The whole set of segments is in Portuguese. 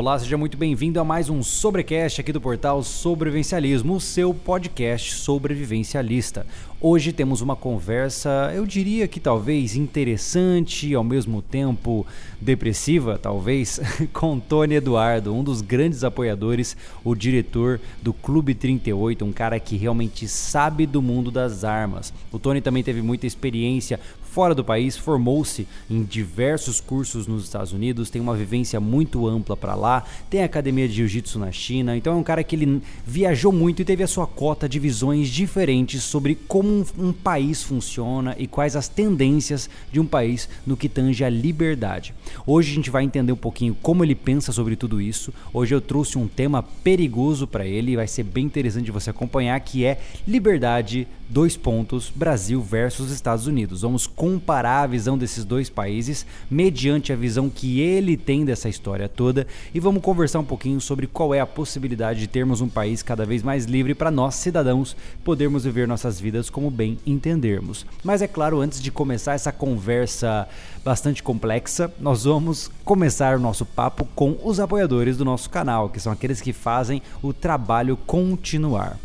Olá, seja muito bem-vindo a mais um Sobrecast aqui do portal Sobrevivencialismo, o seu podcast sobrevivencialista. Hoje temos uma conversa, eu diria que talvez interessante e ao mesmo tempo depressiva, talvez, com Tony Eduardo, um dos grandes apoiadores, o diretor do Clube 38, um cara que realmente sabe do mundo das armas. O Tony também teve muita experiência fora do país, formou-se em diversos cursos nos Estados Unidos, tem uma vivência muito ampla para lá, tem academia de jiu-jitsu na China, então é um cara que ele viajou muito e teve a sua cota de visões diferentes sobre como um, país funciona e quais as tendências de um país no que tange a liberdade. Hoje a gente vai entender um pouquinho como ele pensa sobre tudo isso. Hoje eu trouxe um tema perigoso para ele, vai ser bem interessante você acompanhar, que é liberdade dois pontos, Brasil versus Estados Unidos. Vamos comparar a visão desses dois países mediante a visão que ele tem dessa história toda e vamos conversar um pouquinho sobre qual é a possibilidade de termos um país cada vez mais livre para nós cidadãos podermos viver nossas vidas como bem entendermos. Mas é claro, antes de começar essa conversa bastante complexa, nós vamos começar o nosso papo com os apoiadores do nosso canal, que são aqueles que fazem o trabalho continuar.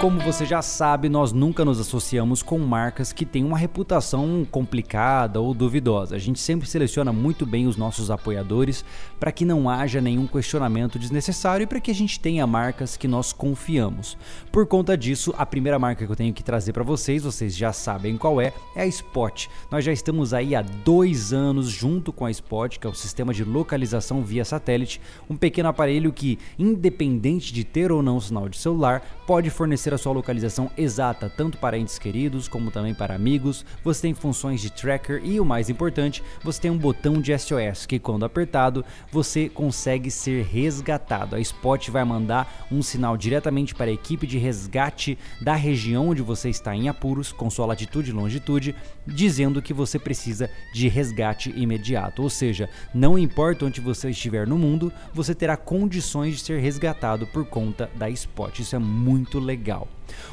Como você já sabe, nós nunca nos associamos com marcas que têm uma reputação complicada ou duvidosa. A gente sempre seleciona muito bem os nossos apoiadores para que não haja nenhum questionamento desnecessário e para que a gente tenha marcas que nós confiamos. Por conta disso, a primeira marca que eu tenho que trazer para vocês, vocês já sabem qual é, é a Spot. Nós já estamos aí há dois anos junto com a Spot, que é o sistema de localização via satélite, um pequeno aparelho que, independente de ter ou não sinal de celular, pode fornecer a sua localização exata tanto para entes queridos como também para amigos. Você tem funções de tracker e o mais importante, você tem um botão de SOS que quando apertado, você consegue ser resgatado. A Spot vai mandar um sinal diretamente para a equipe de resgate da região onde você está em apuros, com sua latitude e longitude, dizendo que você precisa de resgate imediato. Ou seja, não importa onde você estiver no mundo, você terá condições de ser resgatado por conta da Spot. Isso é muito legal. legal.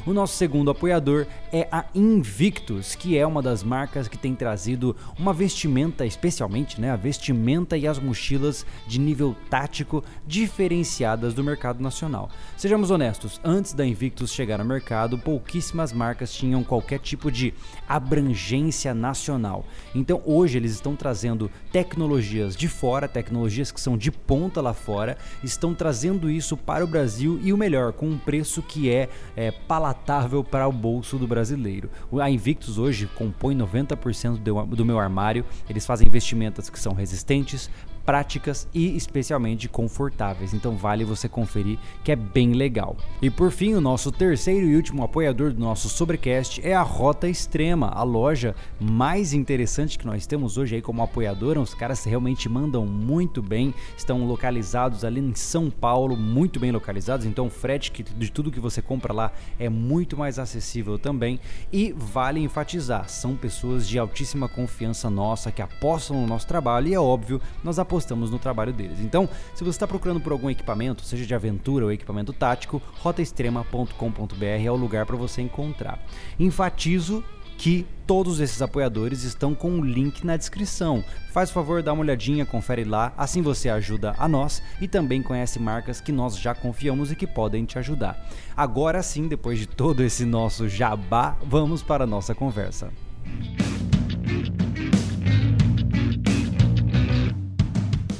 O nosso segundo apoiador é a Invictus, que é uma das marcas que tem trazido uma vestimenta, especialmente né, a vestimenta e as mochilas de nível tático diferenciadas do mercado nacional. Sejamos honestos, antes da Invictus chegar no mercado, pouquíssimas marcas tinham qualquer tipo de abrangência nacional. Então hoje eles estão trazendo tecnologias de fora, tecnologias que são de ponta lá fora, estão trazendo isso para o Brasil e o melhor, com um preço que é, é palatável para o bolso do brasileiro. A Invictus hoje compõe 90% do meu armário. Eles fazem vestimentas que são resistentes, práticas e especialmente confortáveis. Então vale você conferir que é bem legal. E por fim, o nosso terceiro e último apoiador do nosso Sobrecast é a Rota Extrema, a loja mais interessante que nós temos hoje aí como apoiadora. Os caras realmente mandam muito bem, estão localizados ali em São Paulo, muito bem localizados. Então o frete de tudo que você compra lá é muito mais acessível também. E vale enfatizar, são pessoas de altíssima confiança nossa que apostam no nosso trabalho e é óbvio, nós apostamos no trabalho deles. Então, se você está procurando por algum equipamento, seja de aventura ou equipamento tático, rotaextrema.com.br é o lugar para você encontrar. Enfatizo que todos esses apoiadores estão com o link na descrição. Faz favor, dá uma olhadinha, confere lá, assim você ajuda a nós e também conhece marcas que nós já confiamos e que podem te ajudar. Agora sim, depois de todo esse nosso jabá, vamos para a nossa conversa.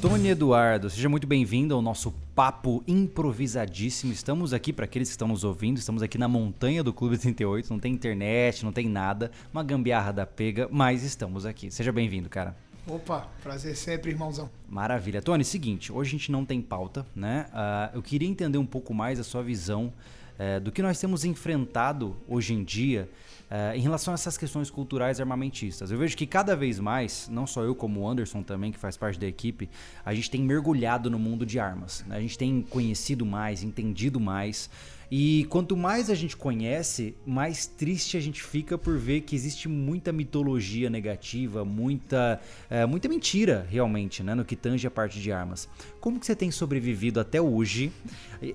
Tony Eduardo, seja muito bem-vindo ao nosso papo improvisadíssimo. Estamos aqui para aqueles que estão nos ouvindo, estamos aqui na montanha do Clube 38, não tem internet, não tem nada, uma gambiarra da pega, mas estamos aqui. Seja bem-vindo, cara. Opa, prazer sempre, irmãozão. Maravilha. Tony, seguinte, hoje a gente não tem pauta, né? Uh, eu queria entender um pouco mais a sua visão uh, do que nós temos enfrentado hoje em dia Uh, em relação a essas questões culturais armamentistas, eu vejo que cada vez mais, não só eu como o Anderson também, que faz parte da equipe, a gente tem mergulhado no mundo de armas. Né? A gente tem conhecido mais, entendido mais. E quanto mais a gente conhece, mais triste a gente fica por ver que existe muita mitologia negativa, muita, é, muita mentira realmente, né, no que tange a parte de armas. Como que você tem sobrevivido até hoje,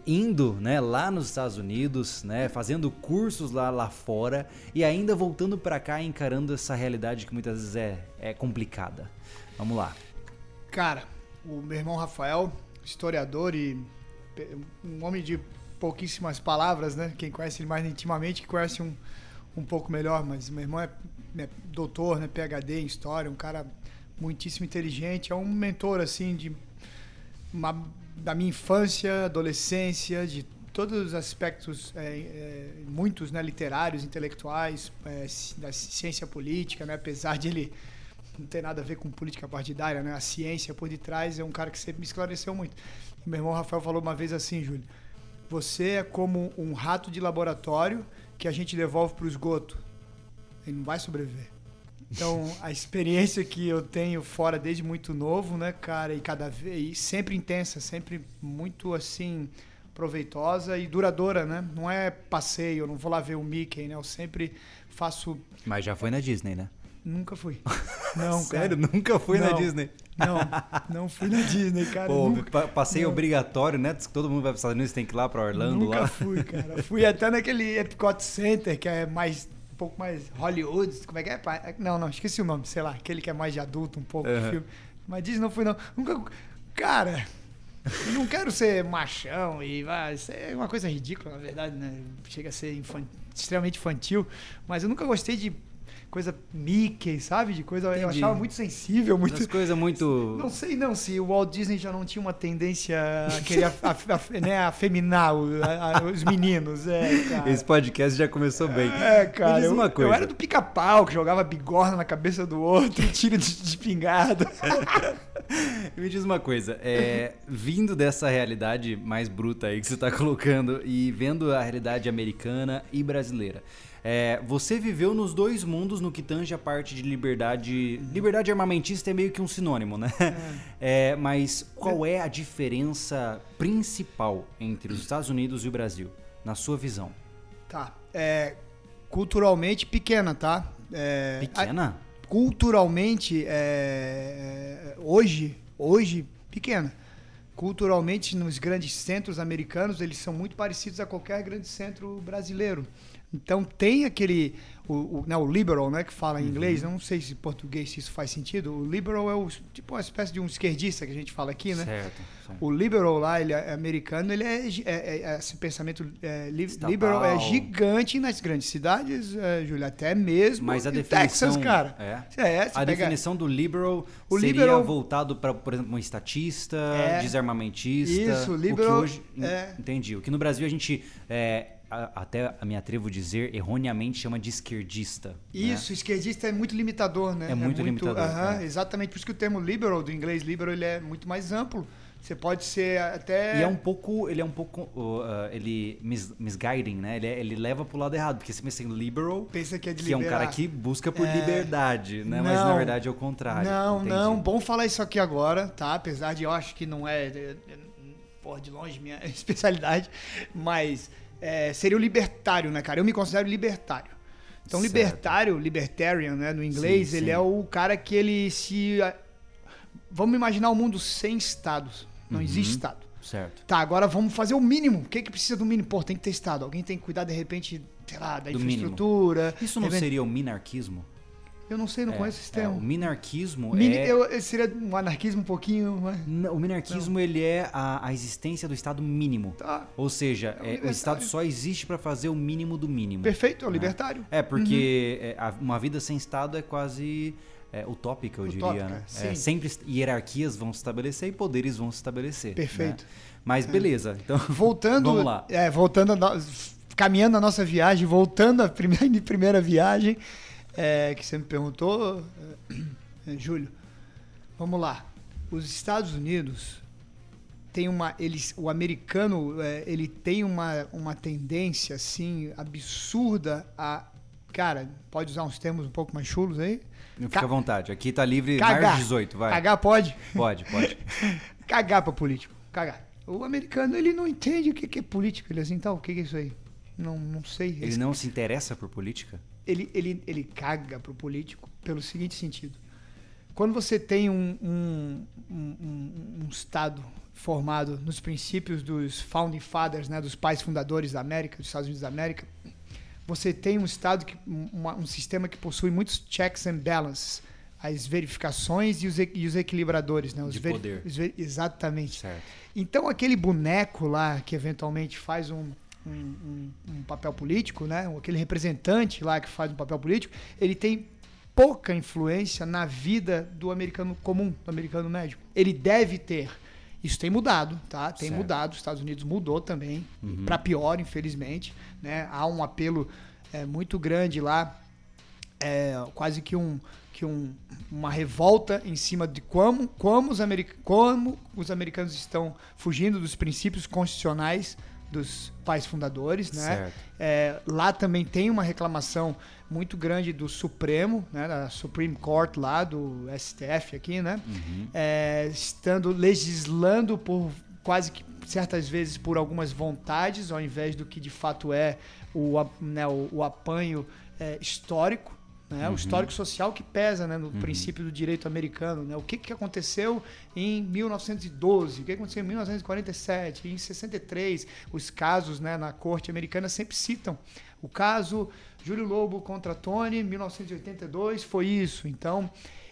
indo, né, lá nos Estados Unidos, né, fazendo cursos lá, lá fora e ainda voltando para cá encarando essa realidade que muitas vezes é, é complicada? Vamos lá. Cara, o meu irmão Rafael, historiador e um homem de pouquíssimas palavras, né? Quem conhece ele mais intimamente, conhece um, um pouco melhor, mas meu irmão é, é doutor, né? PhD em História, um cara muitíssimo inteligente, é um mentor, assim, de uma, da minha infância, adolescência, de todos os aspectos, é, é, muitos, né? Literários, intelectuais, é, da ciência política, né? Apesar de ele não ter nada a ver com política partidária, né? A ciência por detrás é um cara que sempre me esclareceu muito. meu irmão Rafael falou uma vez assim, Júlio, você é como um rato de laboratório que a gente devolve para o esgoto. Ele não vai sobreviver. Então, a experiência que eu tenho fora desde muito novo, né, cara, e cada vez sempre intensa, sempre muito assim proveitosa e duradoura, né? Não é passeio, eu não vou lá ver o Mickey, né? Eu sempre faço Mas já foi na Disney, né? Nunca fui. Não, Sério? Cara. Nunca fui não, na Disney? Não, não fui na Disney, cara. Pô, nunca, passei não. obrigatório, né? Todo mundo vai para os Estados Unidos, tem que ir lá para Orlando. Nunca lá. fui, cara. Fui até naquele Epcot Center, que é mais um pouco mais Hollywood. Como é que é? Não, não, esqueci o nome, sei lá. Aquele que é mais de adulto, um pouco, uhum. filme. Mas Disney não fui, não. Nunca. Cara, eu não quero ser machão e vai. Isso é uma coisa ridícula, na verdade, né? Chega a ser infantil, extremamente infantil. Mas eu nunca gostei de coisa Mickey, sabe? De coisa. Entendi. Eu achava muito sensível, muito. As coisas muito. Não sei não se o Walt Disney já não tinha uma tendência a querer a, né, afeminar os meninos. É, cara. Esse podcast já começou bem. É, cara. Diz uma eu, coisa. eu era do pica-pau, que jogava bigorna na cabeça do outro, tiro de, de pingada. Me diz uma coisa, é, vindo dessa realidade mais bruta aí que você está colocando e vendo a realidade americana e brasileira, é, você viveu nos dois mundos no que tange a parte de liberdade. Liberdade armamentista é meio que um sinônimo, né? É. É, mas qual é a diferença principal entre os Estados Unidos e o Brasil, na sua visão? Tá. É, culturalmente pequena, tá? É, pequena? A, culturalmente, é, hoje, hoje, pequena culturalmente nos grandes centros americanos eles são muito parecidos a qualquer grande centro brasileiro então tem aquele o, o, né, o liberal, né, que fala em uhum. inglês, não sei se em português se isso faz sentido. O liberal é o, tipo uma espécie de um esquerdista que a gente fala aqui, né? Certo. certo. O liberal lá, ele é americano, ele é, é, é, é esse pensamento é, liberal é gigante nas grandes cidades, é, Júlio, até mesmo Mas a definição, Texas, cara. É. é a definição do liberal o seria liberal, voltado para, por exemplo, um estatista, desarmamentista. Isso, liberal. O que hoje, entendi. O que no Brasil a gente até me atrevo a dizer, erroneamente chama de esquerdista. Né? Isso, né? esquerdista é muito limitador, né? É muito, é muito limitador. Uh -huh, é. Exatamente, por isso que o termo liberal, do inglês liberal, ele é muito mais amplo. Você pode ser até. E é um pouco. Ele é um pouco. Uh, ele mis, misguiding, né? Ele, é, ele leva pro lado errado. Porque você pensa em liberal. Pensa que é de Que liberar. é um cara que busca por é... liberdade, né? Não, Mas na verdade é o contrário. Não, Entendi. não. Bom falar isso aqui agora, tá? Apesar de eu acho que não é. é porra, de longe minha especialidade. Mas é, seria o libertário, né, cara? Eu me considero libertário. Então, certo. libertário, libertarian, né, no inglês, sim, ele sim. é o cara que ele se. Vamos imaginar o um mundo sem estados. Não uhum. existe estado. Certo. Tá, agora vamos fazer o mínimo. O que, que precisa do mínimo? Pô, tem que ter estado. Alguém tem que cuidar, de repente, sei lá, da do infraestrutura. Mínimo. Isso não seria o minarquismo? Eu não sei, não é, conheço esse termo. É, o minarquismo Min é... Eu, seria um anarquismo um pouquinho... Mas... Não, o minarquismo não. ele é a, a, existência do Estado mínimo. Tá. Ou seja, é o, é, o, Estado só existe para fazer o mínimo do mínimo. Perfeito, é o né? libertário. É, porque uhum. É, uma vida sem Estado é quase... É, utópica, eu utópica, diria. Né? É, sempre hierarquias vão se estabelecer e poderes vão se estabelecer. Perfeito. Né? Mas beleza. Então, voltando, vamos lá. É, voltando, a, caminhando a nossa viagem, voltando à primeira, primeira viagem, é, que você me perguntou, é, Júlio. Vamos lá. Os Estados Unidos tem uma, eles, o americano é, ele tem uma, uma tendência assim absurda a, cara, pode usar uns termos um pouco mais chulos aí. Não fica à vontade. Aqui tá livre cagar. mais 18, vai. Cagar pode? Pode, pode. cagar para político, cagar. O americano, ele não entende o que que é política. Ele é assim, tá, o que que é isso aí? Não, não sei. Ele não se interessa por política? Ele, ele, ele caga pro político pelo seguinte sentido. Quando você tem um, um, um, um Estado formado nos princípios dos Founding Fathers, né, dos pais fundadores da América, dos Estados Unidos da América, você tem um Estado, que, uma, um sistema que possui muitos checks and balances, as verificações e os, e os equilibradores. Né, os De poder. Os exatamente. Certo. Então, aquele boneco lá que eventualmente faz um, um, um, um, papel político, né? aquele representante lá que faz um papel político, ele tem pouca influência na vida do americano comum, do americano médio. Ele deve ter. Isso tem mudado, tá? Tem certo. mudado. Os Estados Unidos mudou também, uhum. para pior, infelizmente. Né? Há um apelo é, muito grande lá, é, quase que um que um, uma revolta em cima de como, como, os como os americanos estão fugindo dos princípios constitucionais dos pais fundadores, né? É, lá também tem uma reclamação muito grande do Supremo, né? Da Supreme Court lá do STF aqui, né? Uhum. É, estando legislando por quase que certas vezes por algumas vontades, ao invés do que de fato é o, né, o, o apanho é, histórico né? Uhum. O histórico social que pesa né, no uhum. princípio do direito americano. Né? O que, que aconteceu em 1912, o que aconteceu em 1947, em 63. Os casos né, na corte americana sempre citam. O caso Júlio Lobo contra Tony, 1982, foi isso. Então,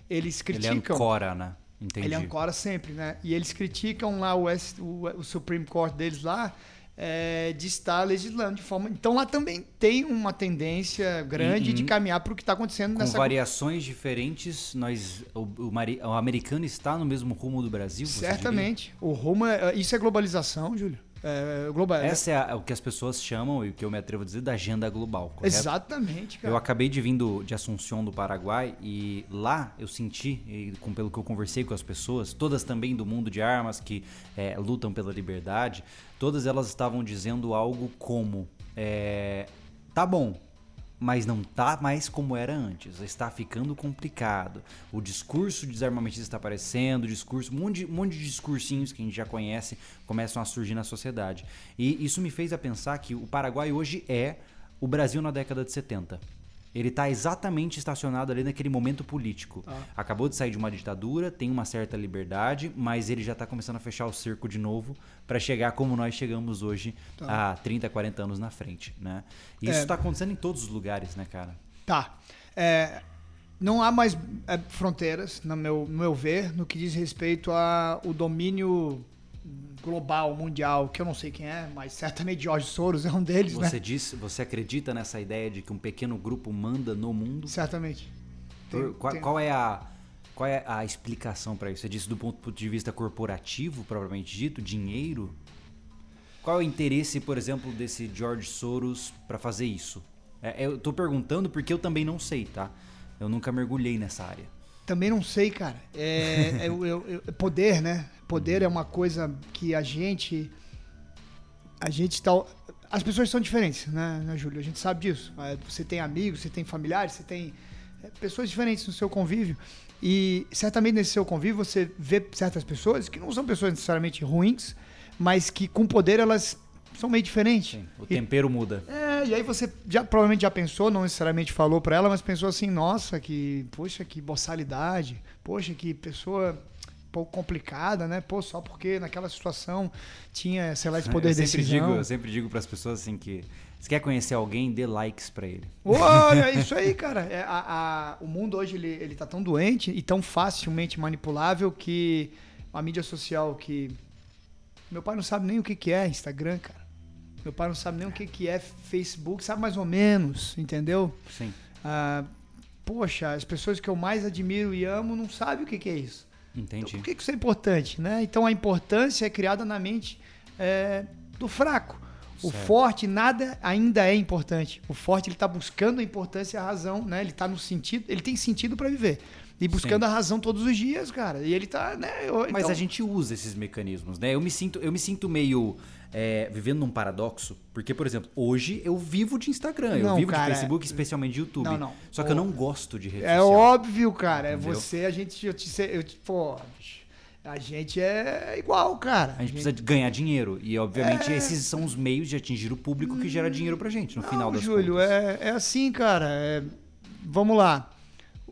eles criticam. Ele ancora, né? Entendi. Ele ancora sempre, né? E eles criticam lá o, o, o Supreme Court deles lá é, de estar legislando de forma. Então lá também tem uma tendência grande de caminhar para o que está acontecendo Com nessa. variações diferentes, nós o, o, o, americano está no mesmo rumo do Brasil. Certamente. O rumo é, isso é globalização, Júlio. É, global. Essa é a, o que as pessoas chamam, e o que eu me atrevo a dizer, da agenda global. Correto? Exatamente, cara. Eu acabei de vir do, de Assunção do Paraguai e lá eu senti, e com, pelo que eu conversei com as pessoas, todas também do mundo de armas que é, lutam pela liberdade, todas elas estavam dizendo algo como: é, tá bom, mas não tá mais como era antes. Está ficando complicado. O discurso desarmamentista está aparecendo, discurso, um monte, de, um monte de discursinhos que a gente já conhece começam a surgir na sociedade. E isso me fez a pensar que o Paraguai hoje é o Brasil na década de 70. Ele está exatamente estacionado ali naquele momento político. Ah. Acabou de sair de uma ditadura, tem uma certa liberdade, mas ele já está começando a fechar o cerco de novo para chegar como nós chegamos hoje tá. há 30, 40 anos na frente. Né? E isso está é. acontecendo em todos os lugares, né, cara? Tá. É, não há mais é, fronteiras, no meu, no meu ver, no que diz respeito ao domínio global, mundial, que eu não sei quem é, mas certamente George Soros é um deles, você né? Diz, você acredita nessa ideia de que um pequeno grupo manda no mundo? Certamente. Tem, qual, tem... qual, é a qual é a explicação para isso? Você disse do ponto de vista corporativo, propriamente dito, dinheiro? Qual é o interesse, por exemplo, desse George Soros para fazer isso? É, eu estou perguntando porque eu também não sei, tá? Eu nunca mergulhei nessa área. Também não sei, cara. É, é, é, é poder, né? Poder é uma coisa que a gente. A gente tá. As pessoas são diferentes, né, né Júlio? A gente sabe disso. Você tem amigos, você tem familiares, você tem pessoas diferentes no seu convívio. E certamente nesse seu convívio você vê certas pessoas que não são pessoas necessariamente ruins, mas que com poder elas são meio diferentes. Sim, o tempero e, muda. É, e aí você já provavelmente já pensou, não necessariamente falou para ela, mas pensou assim, nossa, que, poxa, que boçalidade, poxa, que pessoa pouco complicada, né? Pô, só porque naquela situação tinha, sei lá, esse poder eu sempre decisão. Digo, eu sempre digo para as pessoas assim que se quer conhecer alguém, dê likes para ele. Olha, isso aí, cara. É, a, a, o mundo hoje ele, ele tá tão doente e tão facilmente manipulável que a mídia social que meu pai não sabe nem o que que é Instagram, cara. Meu pai não sabe nem o que, que é Facebook, sabe mais ou menos, entendeu? Sim. Ah, poxa, as pessoas que eu mais admiro e amo não sabem o que, que é isso. Entendi. Então, por que, que isso é importante? Né? Então a importância é criada na mente é, do fraco. O certo. forte nada ainda é importante. O forte ele está buscando a importância e a razão, né? Ele tá no sentido, ele tem sentido para viver e buscando Sim. a razão todos os dias, cara. E ele tá, né? Eu, Mas então... a gente usa esses mecanismos, né? Eu me sinto, eu me sinto meio é, vivendo num paradoxo, porque, por exemplo, hoje eu vivo de Instagram, não, eu vivo cara, de Facebook, especialmente de YouTube. Não, não. Só que eu não gosto de rede é social. É óbvio, cara. É você, a gente, eu te, eu te pô, A gente é igual, cara. A gente, precisa de ganhar dinheiro. E, obviamente, é... esses são os meios de atingir o público que gera dinheiro pra gente, no Não, final das Júlio, contas. é, é assim, cara. é- Vamos lá.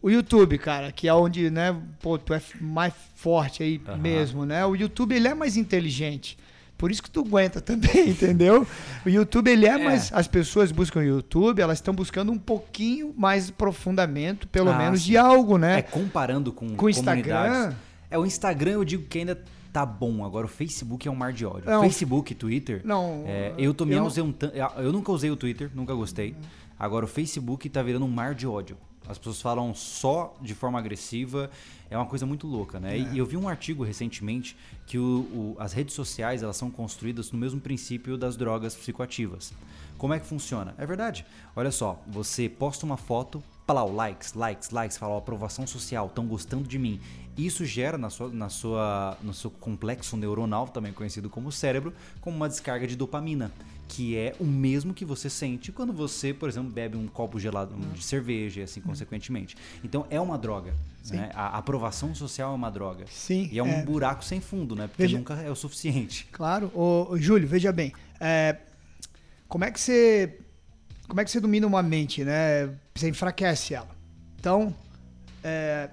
O YouTube, cara, que é onde, né, pô, tu é mais forte aí Aham. mesmo, né? O YouTube, ele é mais inteligente. Por isso que tu aguenta também, entendeu? O YouTube, ele é, É. mais... As pessoas buscam o YouTube, elas estão buscando um pouquinho mais aprofundamento, pelo Ah, menos, sim. de algo, né? É, comparando com, Com o Instagram. É, o Instagram eu digo que ainda tá bom. Agora o Facebook é um mar de ódio. Não. Facebook, Twitter. Não, é, eu tô me eu não- ausentando. Eu nunca usei o Twitter, nunca gostei. Agora o Facebook tá virando um mar de ódio. As pessoas falam só de forma agressiva. É uma coisa muito louca, né? E eu vi um artigo recentemente que o- o- as redes sociais elas são construídas no mesmo princípio das drogas psicoativas. Como é que funciona? É verdade. Olha só, você posta uma foto, pá, likes, likes, likes, fala ó, aprovação social, estão gostando de mim. Isso gera na sua, na sua, no seu complexo neuronal, também conhecido como cérebro, como uma descarga de dopamina, que é o mesmo que você sente quando você, por exemplo, bebe um copo gelado de cerveja e assim consequentemente. Então é uma droga. Né? A aprovação social é uma droga. Sim, E é um é. buraco sem fundo, né? Porque Veja- nunca é o suficiente. Claro. Ô, ô, Júlio, veja bem. é, como é que você. Como é que você domina uma mente, né? Você enfraquece ela. Então, é,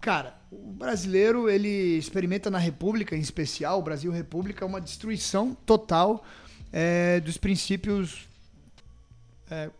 cara, o brasileiro ele experimenta na República, em especial, o Brasil República, uma destruição total é, dos princípios é,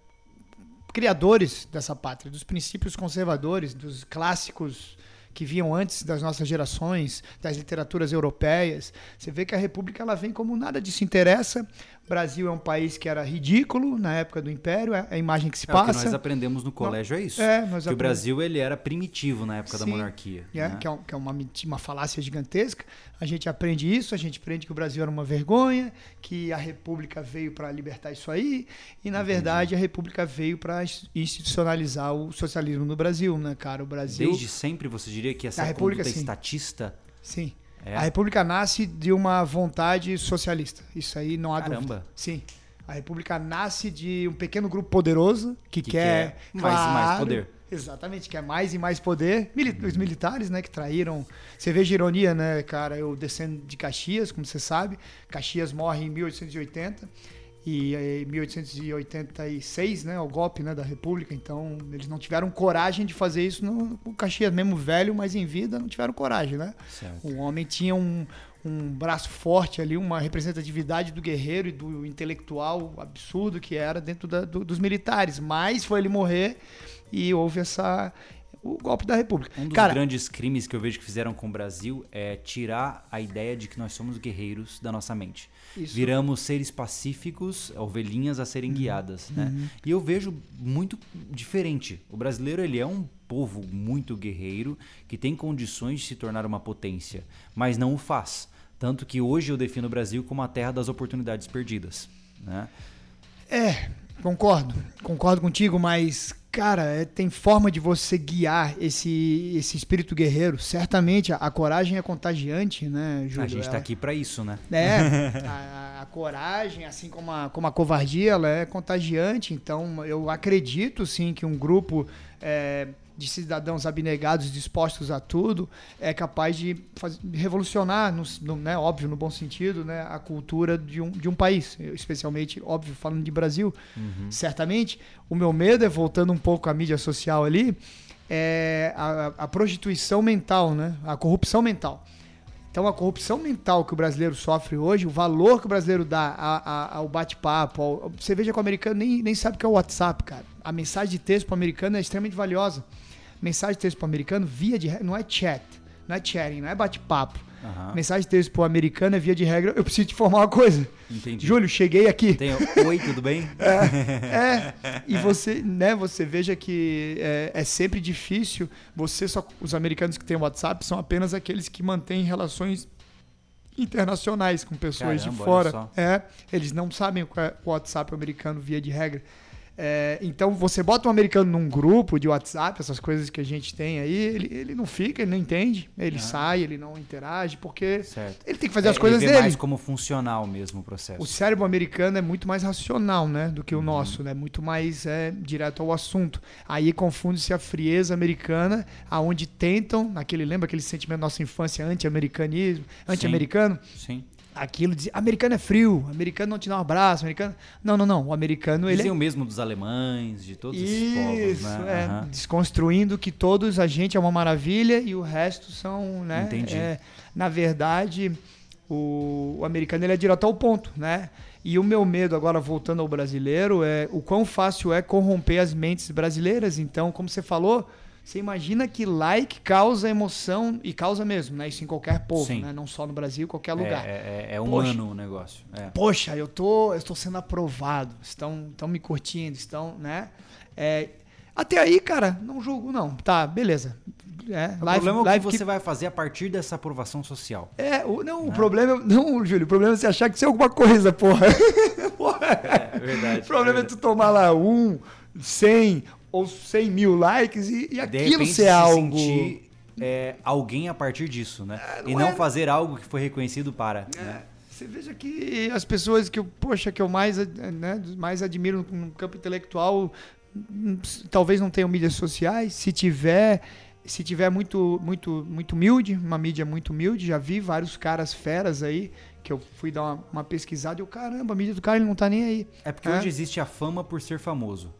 criadores dessa pátria, dos princípios conservadores, dos clássicos que vinham antes das nossas gerações, das literaturas europeias. Você vê que a República ela vem como nada disso interessa. Brasil é um país que era ridículo na época do Império, é a imagem que se É, o que passa. nós aprendemos no colégio é isso. É, nós que o. Brasil ele era primitivo na época da Sim. monarquia. É, né? que é, que é uma, uma falácia gigantesca. A gente aprende isso, a gente aprende que o Brasil era uma vergonha, que a República veio para libertar isso aí, e na verdade a República veio para institucionalizar o socialismo no Brasil, né, cara? O Brasil. Desde sempre você diria que essa A República, conduta sim. estatista Sim. É. A República nasce de uma vontade socialista. Isso aí não há Caramba. dúvida. Sim. A República nasce de um pequeno grupo poderoso que, Que quer, quer mais e mais claro, poder. Exatamente, quer mais e mais poder. Mili- Os militares, né, que traíram. Você veja ironia, né, cara? Eu descendo de Caxias, como você sabe. Caxias morre em 1880 e eh, em 1886, né, o golpe, né, da República. Então, eles não tiveram coragem de fazer isso no o Caxias, mesmo velho, mas em vida não tiveram coragem, né? Certo. O homem tinha um, um braço forte ali, uma representatividade do guerreiro e do intelectual absurdo que era dentro da- do- dos militares. Mas foi ele morrer e houve essa o golpe da República. Um dos Cara, grandes crimes que eu vejo que fizeram com o Brasil é tirar a ideia de que nós somos guerreiros da nossa mente. Isso. Viramos seres pacíficos, ovelhinhas a serem guiadas, né? E eu vejo muito diferente. O brasileiro, ele é um povo muito guerreiro, que tem condições de se tornar uma potência, mas não o faz. Tanto que hoje eu defino o Brasil como a terra das oportunidades perdidas, né? É, concordo. Concordo contigo, mas, cara, é- tem forma de você guiar esse, esse espírito guerreiro. Certamente, a, a coragem é contagiante, né, Júlio? a gente tá Ela- aqui para isso, né? É, a, a coragem, assim como a, como a covardia, ela é contagiante. Então, eu acredito sim que um grupo é, de cidadãos abnegados, dispostos a tudo, é capaz de faz- revolucionar, no, no- né, óbvio, no bom sentido, né, a cultura de um, de um país. Eu, especialmente, óbvio, falando de Brasil. Certamente, o meu medo é, voltando um pouco à mídia social ali, é a, a prostituição mental, né, a corrupção mental. Então, a corrupção mental que o brasileiro sofre hoje, o valor que o brasileiro dá a- a- ao bate-papo, você veja que o americano nem, nem sabe o que é o WhatsApp, cara. A mensagem de texto para o americano é extremamente valiosa. Mensagem de texto para o americano, via de regra, não é chat, não é chatting, não é bate-papo. Aham. Mensagem de texto para o americano é via de regra, eu preciso te informar uma coisa. Entendi. Júlio, cheguei aqui. Tem... Oi, tudo bem? É, e você, né, você veja que é, é sempre difícil. Você só, os americanos que têm WhatsApp são apenas aqueles que mantêm relações internacionais com pessoas Caramba, de fora. É, eles não sabem o que é o WhatsApp americano via de regra. É, então você bota um americano num grupo de WhatsApp, essas coisas que a gente tem aí, ele, ele não fica, ele não entende, ele ah. sai, ele não interage, porque certo. ele tem que fazer é, as coisas ele vê dele. mais como funcional mesmo o processo. O cérebro americano é muito mais racional, né, do que o uhum. nosso, né, muito mais é, direto ao assunto. Aí confunde-se a frieza americana, aonde tentam, naquele lembra aquele sentimento da nossa infância anti-americanismo, anti-americano? Sim. Sim aquilo de americano é frio, americano não te dá um abraço, americano. Não, não, não. O americano ele é... o mesmo dos alemães, de todos esses povos, né? É, uhum. desconstruindo que todos a gente é uma maravilha e o resto são, né? Entendi. É, na verdade, o, o americano ele é direto ao ponto, né? E o meu medo agora voltando ao brasileiro é o quão fácil é corromper as mentes brasileiras. Então, como você falou, você imagina que like causa emoção e causa mesmo, né? Isso em qualquer povo, né? Não só no Brasil, qualquer lugar. É, é, é humano poxa, o negócio. É. Poxa, eu tô, estou sendo aprovado, estão, estão me curtindo, estão, né? É, até aí, cara, não julgo não. Tá, beleza. É, o live, problema é o que você que... vai fazer a partir dessa aprovação social. É, o, não, né? o problema não, Júlio, o problema é você achar que isso é alguma coisa, porra. porra. É, verdade. O problema é, verdade. é tu tomar lá um, cem ou 100 mil likes e, e aquilo ser se algo. Sentir, é, alguém a partir disso, né? É, não e não é... fazer algo que foi reconhecido para. É. Né? Você veja que as pessoas que eu, poxa, que eu mais, né, mais admiro no campo intelectual, talvez não tenham mídias sociais. Se tiver, se tiver muito, muito, muito humilde, uma mídia muito humilde, já vi vários caras feras aí que eu fui dar uma, uma pesquisada e eu, caramba, a mídia do cara ele não tá nem aí. É porque é. hoje existe a fama por ser famoso.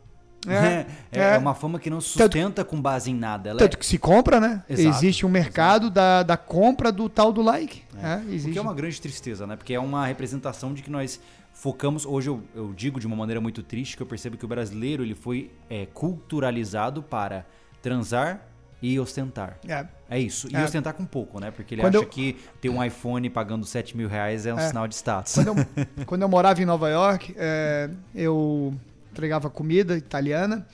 É, é, é, uma fama que não sustenta tanto, com base em nada. Ela tanto é... que se compra, né? Exato, existe um mercado da, da compra do tal do like. É. Existe. O que é uma grande tristeza, né? Porque é uma representação de que nós focamos. Hoje eu, eu digo de uma maneira muito triste que eu percebo que o brasileiro ele foi é, culturalizado para transar e ostentar. É. É isso. E é. ostentar com pouco, né? Porque ele quando acha eu... que ter um iPhone pagando 7 mil reais é um é. sinal de status. Quando eu, quando eu morava em Nova York, é, eu entregava comida italiana.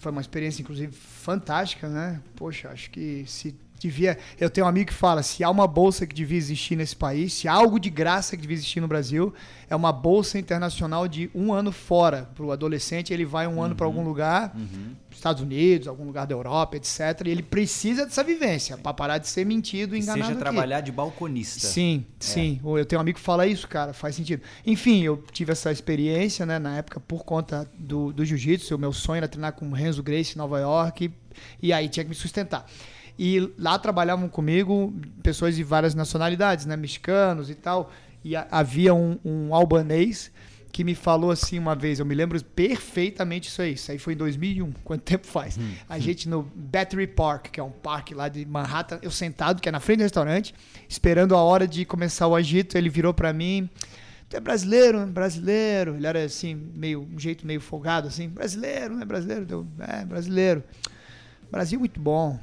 Foi uma experiência, inclusive, fantástica, né? Poxa, acho que se devia. Eu tenho um amigo que fala: se há uma bolsa que devia existir nesse país, se há algo de graça que devia existir no Brasil, é uma bolsa internacional de um ano fora para o adolescente. Ele vai um uhum. ano para algum lugar, uhum. Estados Unidos, algum lugar da Europa, etc. E ele precisa dessa vivência para parar de ser mentido e enganado. Seja trabalhar de balconista. Sim, é. sim. Eu tenho um amigo que fala isso, cara, faz sentido. Enfim, eu tive essa experiência, né, na época por conta do, do jiu-jitsu. O meu sonho era treinar com o Renzo Grace em Nova York e, e aí tinha que me sustentar. E lá trabalhavam comigo pessoas de várias nacionalidades, né? Mexicanos e tal. E a, havia um, um, albanês que me falou assim uma vez, eu me lembro perfeitamente isso aí. Isso aí foi em 2001. Quanto tempo faz? Hum. A gente no Battery Park, que é um parque lá de Manhattan, eu sentado, que é na frente do restaurante, esperando a hora de começar o agito, ele virou para mim. Tu é brasileiro, brasileiro. Ele era assim, meio, um jeito meio folgado, assim. Brasileiro, né? Brasileiro. Deu, é, brasileiro. Brasil muito bom.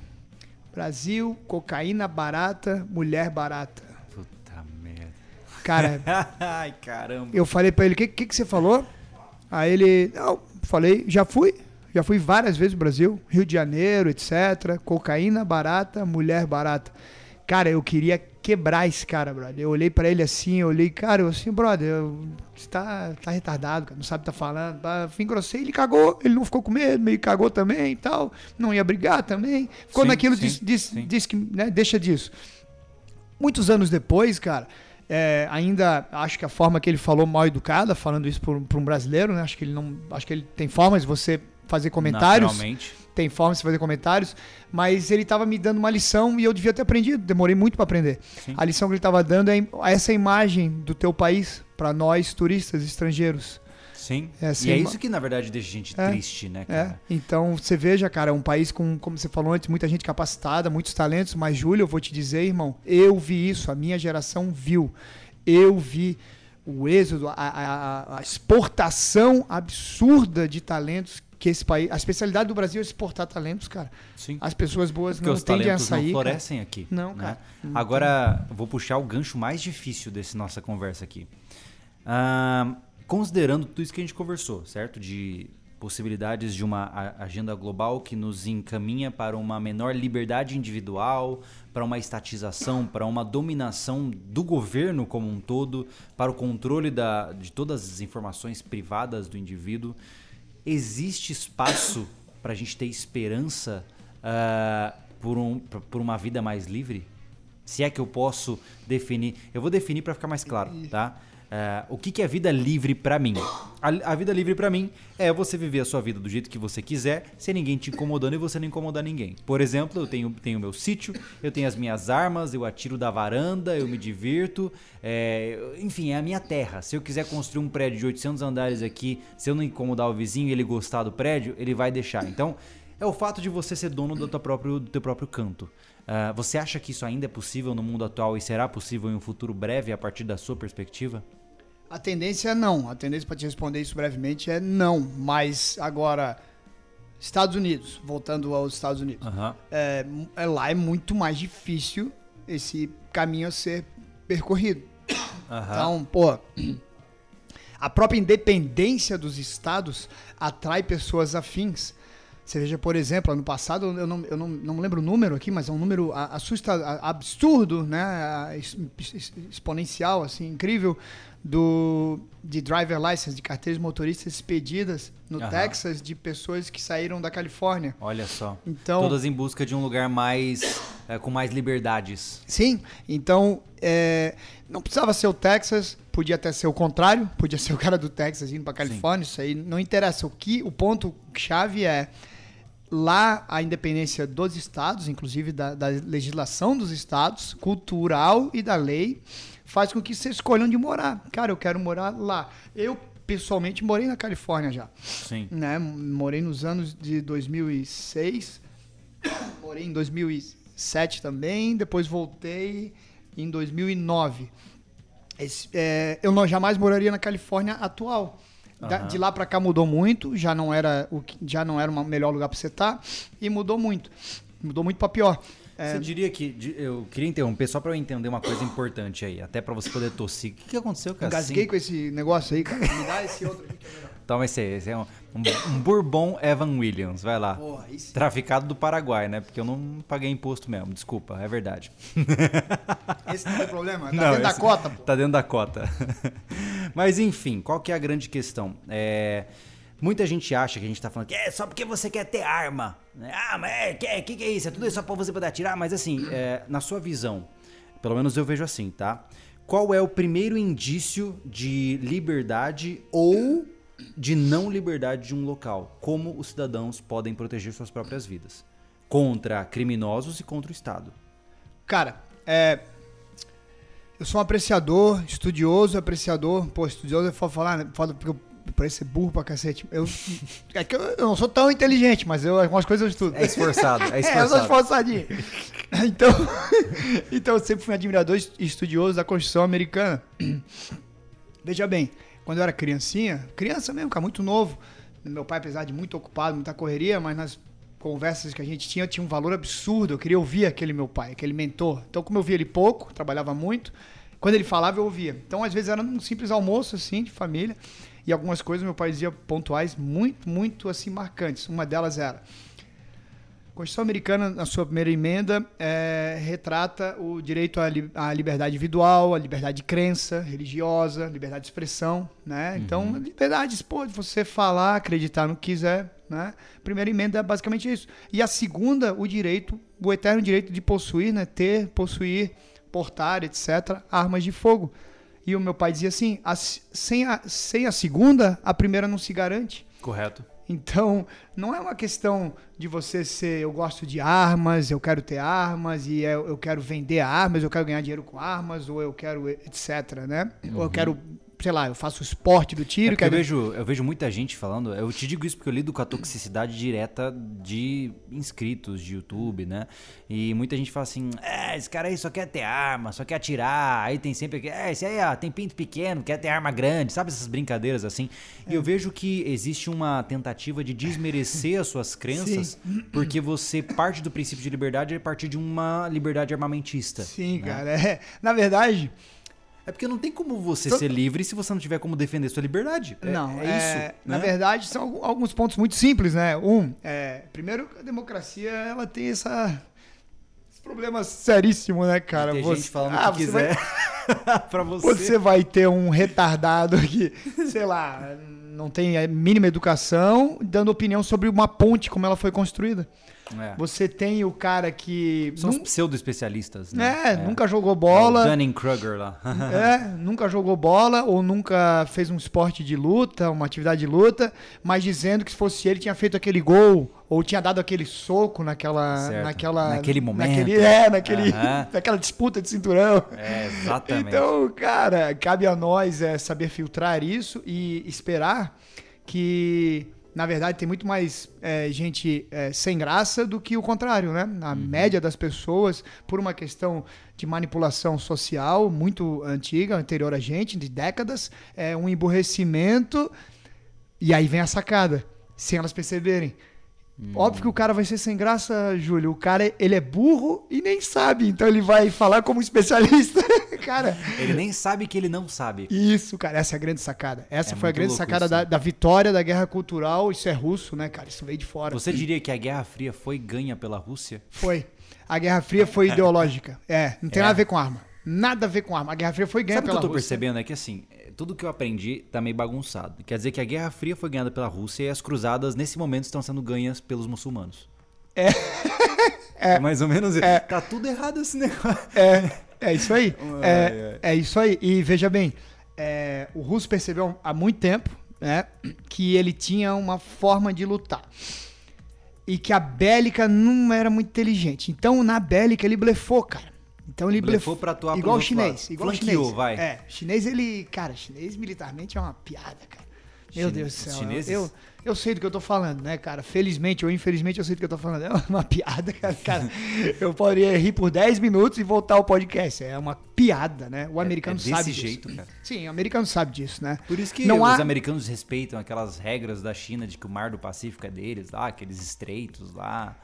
Brasil, cocaína barata, mulher barata. Puta merda. Cara. Ai, caramba. Eu falei pra ele, o que, que, que você falou? Aí ele, não, falei, já fui. Já fui várias vezes no Brasil, Rio de Janeiro, etc. Cocaína barata, mulher barata. Cara, eu queria quebrar esse cara, brother. Eu olhei para ele assim, eu olhei, cara, eu assim, brother, você tá, tá retardado, cara, não sabe o que tá falando. Fim grossei, ele cagou, ele não ficou com medo, meio cagou também e tal, não ia brigar também. Ficou sim, naquilo, sim, disse, disse, que, né, deixa disso. Muitos anos depois, cara, é, ainda acho que a forma que ele falou mal educada, falando isso para um brasileiro, né? Acho que ele não, acho que ele tem formas de você fazer comentários. Naturalmente tem forma de fazer comentários, mas ele estava me dando uma lição e eu devia ter aprendido, demorei muito para aprender. Sim. A lição que ele estava dando é essa imagem do teu país para nós turistas estrangeiros. Sim. É assim, e é isso que na verdade deixa a gente é, triste, né, é. cara? É. Então você veja, cara, é um país com, como você falou antes, muita gente capacitada, muitos talentos, mas Júlio, eu vou te dizer, irmão, eu vi isso, a minha geração viu. Eu vi o êxodo, a, a, a exportação absurda de talentos que esse país. A especialidade do Brasil é exportar talentos, cara. Sim. As pessoas boas Porque não tendem a sair. Não florescem cara. aqui. Não, né? cara. Não Agora, vou puxar o gancho mais difícil desse nossa conversa aqui. Ah, considerando tudo isso que a gente conversou, certo? De possibilidades de uma agenda global que nos encaminha para uma menor liberdade individual, para uma estatização, para uma dominação do governo como um todo, para o controle da, de todas as informações privadas do indivíduo existe espaço para a gente ter esperança uh, por, um, por uma vida mais livre? Se é que eu posso definir. Eu vou definir para ficar mais claro, tá? Uh, o que, que é vida livre para mim? A, a, vida livre para mim é você viver a sua vida do jeito que você quiser, sem ninguém te incomodando e você não incomodar ninguém. Por exemplo, eu tenho, tenho meu sítio, eu tenho as minhas armas, eu atiro da varanda, eu me divirto. É, enfim, é a minha terra. Se eu quiser construir um prédio de 800 andares aqui, se eu não incomodar o vizinho e ele gostar do prédio, ele vai deixar. Então, é o fato de você ser dono do teu próprio, do teu próprio canto. Uh, você acha que isso ainda é possível no mundo atual e será possível em um futuro breve a partir da sua perspectiva? A tendência é não. A tendência para te responder isso brevemente é não. Mas agora, Estados Unidos, voltando aos Estados Unidos, uhum. é, é, lá é muito mais difícil esse caminho a ser percorrido. Uhum. Então, pô, a própria independência dos estados atrai pessoas afins. Você veja, por exemplo, ano passado, eu não, eu não, não lembro o número aqui, mas é um número assusta, absurdo, né? exponencial, assim, incrível, do, de driver license, de carteiras motoristas expedidas no Aham. Texas de pessoas que saíram da Califórnia. Olha só. Então, Todas em busca de um lugar mais é, com mais liberdades. Sim. Então, é, não precisava ser o Texas, podia até ser o contrário, podia ser o cara do Texas indo para Califórnia, Sim. isso aí não interessa. O que o ponto chave é lá a independência dos estados, inclusive da, da legislação dos estados, cultural e da lei faz com que você escolha onde morar. Cara, eu quero morar lá. Eu, pessoalmente, morei na Califórnia já. Sim. Né? Morei nos anos de 2006, morei em 2007 também, depois voltei em 2009. Esse, é, eu não jamais moraria na Califórnia atual. Da, de lá para cá mudou muito, já não era o já não era o melhor lugar para você estar tá, e mudou muito. Mudou muito para pior. É... Você diria que. Eu queria interromper só para eu entender uma coisa importante aí, até para você poder tossir. O que, que aconteceu, cara? Engasguei assim... com esse negócio aí, cara. Me dá esse outro aqui que é melhor. Toma esse aí. Esse é um, um, um Bourbon Evan Williams. Vai lá. Porra, Traficado do Paraguai, né? Porque eu não paguei imposto mesmo. Desculpa, é verdade. Esse não é problema. Tá não, dentro da cota, pô. Tá dentro da cota. Mas enfim, qual que é a grande questão? É. Muita gente acha que a gente tá falando que é só porque você quer ter arma. Ah, mas é, que, que, que é isso? É tudo isso só pra você poder atirar? Mas assim, é, na sua visão, pelo menos eu vejo assim, tá? Qual é o primeiro indício de liberdade ou de não liberdade de um local? Como os cidadãos podem proteger suas próprias vidas? Contra criminosos e contra o Estado. Cara, é, eu sou um apreciador, estudioso, apreciador. Pô, estudioso é foda falar, né? Foda porque eu parece ser burro pra cacete. Eu, é que eu, eu, não sou tão inteligente, mas eu, algumas coisas eu estudo. É esforçado, é esforçado. é, eu sou esforçadinho. Então, então eu sempre fui um admirador estudioso da Constituição Americana. Veja bem, quando eu era criancinha, criança mesmo, cara, muito novo, meu pai, apesar de muito ocupado, muita correria, mas nas conversas que a gente tinha, tinha um valor absurdo. Eu queria ouvir aquele meu pai, aquele mentor. Então, como eu via ele pouco, trabalhava muito, quando ele falava, eu ouvia. Então, às vezes, era um simples almoço, assim, de família. E algumas coisas meu pai dizia pontuais muito, muito assim marcantes. Uma delas era a Constituição Americana, na sua primeira emenda, é, retrata o direito à, li à, liberdade individual, à liberdade de crença religiosa, liberdade de expressão, né? Então, uhum. Liberdade pô, de você falar, acreditar no que quiser, né? Primeira emenda é basicamente isso. E a segunda, o direito, o eterno direito de possuir, né? Ter, possuir, portar, etc., armas de fogo. E o meu pai dizia assim: a, sem, a, sem a segunda, a primeira não se garante. Correto. Então, não é uma questão de você ser, eu gosto de armas, eu quero ter armas, e eu, eu quero vender armas, eu quero ganhar dinheiro com armas, ou eu quero, etc, né? Uhum. Ou eu quero sei lá, eu faço esporte do tiro. É eu, vejo, eu vejo muita gente falando, eu te digo isso porque eu lido com a toxicidade direta de inscritos de YouTube, né? E muita gente fala assim, é, esse cara aí só quer ter arma, só quer atirar, aí tem sempre, é, esse aí ó, tem pinto pequeno, quer ter arma grande, sabe essas brincadeiras assim? E é. eu vejo que existe uma tentativa de desmerecer as suas crenças, Sim. porque você parte do princípio de liberdade a partir de uma liberdade armamentista. Sim, né? cara, é, na verdade... É porque não tem como você ser livre se você não tiver como defender sua liberdade. É, não, é, é isso. Né? Na verdade, são alguns pontos muito simples, né? Um, é, primeiro, a democracia ela tem essa esse problema seríssimo, né, cara? Tem você, gente falando ah, que quiser vai, pra você. Você vai ter um retardado que, sei lá, não tem a mínima educação, dando opinião sobre uma ponte, como ela foi construída. É. Você tem o cara que. São os pseudo-especialistas, né? é, nunca jogou bola. O Dunning-Kruger lá. É, nunca jogou bola ou nunca fez um esporte de luta, uma atividade de luta, mas dizendo que se fosse ele tinha feito aquele gol ou tinha dado aquele soco naquela Certo. naquela Naquele momento. naquele, é, naquele Aham. naquela disputa de cinturão. É, exatamente. Então, cara, cabe a nós é, saber filtrar isso e esperar que, na verdade, tem muito mais é, gente é, sem graça do que o contrário, né? A Uhum. média das pessoas, por uma questão de manipulação social muito antiga, anterior a gente, de décadas, é um emburrecimento. E aí vem a sacada, sem elas perceberem. Hum. Óbvio que o cara vai ser sem graça, Júlio. O cara, ele é burro e nem sabe. Então ele vai falar como especialista. cara, Ele nem sabe que ele não sabe. isso, cara, essa é a grande sacada. Essa É foi a grande sacada da, né? da vitória da guerra cultural. Isso é russo, né, cara? Isso veio de fora. Você diria que a Guerra Fria foi ganha pela Rússia? Foi. A Guerra Fria foi ideológica. É, não tem É. nada a ver com arma. Nada a ver com arma. A Guerra Fria foi ganha Sabe o que pela eu tô Rússia. percebendo? É que assim, tudo que eu aprendi tá meio bagunçado. Quer dizer que a Guerra Fria foi ganhada pela Rússia e as cruzadas, nesse momento, estão sendo ganhas pelos muçulmanos. É. mais ou menos isso. Tá tudo errado esse negócio. É, é isso aí. Ai, É, é isso aí. E veja bem, é, o russo percebeu há muito tempo né, que ele tinha uma forma de lutar. E que a bélica não era muito inteligente. Então, na bélica, ele blefou, cara. Então ele Blefou blefou. pra atuar igual chinês. Igual Flanqueou, chinês. vai. É, chinês, ele. Cara, chinês militarmente é uma piada, cara. Meu Chine- Deus do céu. chineses? Eu, eu sei do que eu tô falando, né, cara? Felizmente ou infelizmente eu sei do que eu tô falando. É uma piada, cara. cara eu poderia rir por 10 minutos e voltar ao podcast. É uma piada, né? O americano é desse sabe jeito, disso. cara. Sim, o americano sabe disso, né? Por isso que Não os há- americanos respeitam aquelas regras da China de que o Mar do Pacífico é deles, lá, aqueles estreitos lá.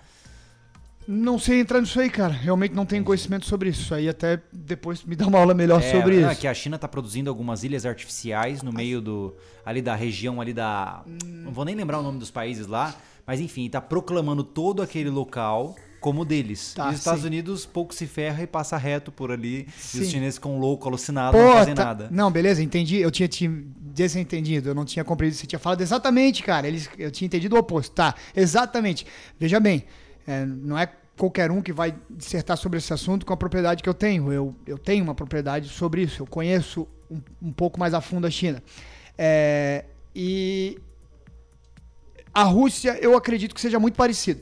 Não sei entrar nisso aí, cara. Realmente não tenho conhecimento sobre isso. Aí até depois me dá uma aula melhor É, sobre ah, isso. que a China tá produzindo algumas ilhas artificiais no meio do ali da região ali da Hum. não vou nem lembrar o nome dos países lá, mas enfim, tá proclamando todo aquele local como deles. Tá, e os Estados sim. Unidos pouco se ferra e passa reto por ali. E Sim. os chineses ficam loucos, alucinados, não Pô, fazem tá- nada. Não, beleza, entendi. Eu tinha te desentendido, eu não tinha compreendido. Você tinha falado exatamente, cara. Eles, eu tinha entendido o oposto. Tá, exatamente. Veja bem, é, não é qualquer um que vai dissertar sobre esse assunto com a propriedade que eu tenho. Eu, eu tenho uma propriedade sobre isso. Eu conheço um, um pouco mais a fundo a China. É, e a Rússia, eu acredito que seja muito parecido.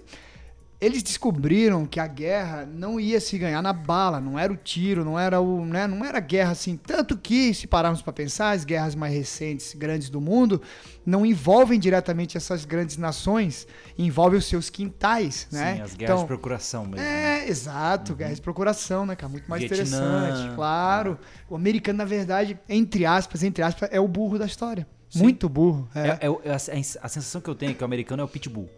Eles descobriram que a guerra não ia se ganhar na bala, não era o tiro, não era o, né, não era guerra assim, tanto que se pararmos para pensar, as guerras mais recentes, grandes do mundo, não envolvem diretamente essas grandes nações, envolvem os seus quintais, né? Sim, as guerras de procuração mesmo. né? É, exato, guerra de procuração, né, cara? Muito mais Vietnã, interessante, claro. O americano, na verdade, entre aspas, entre aspas, é o burro da história. Sim. Muito burro. É. É, é é a, a sensação que eu tenho é que o americano é o pitbull.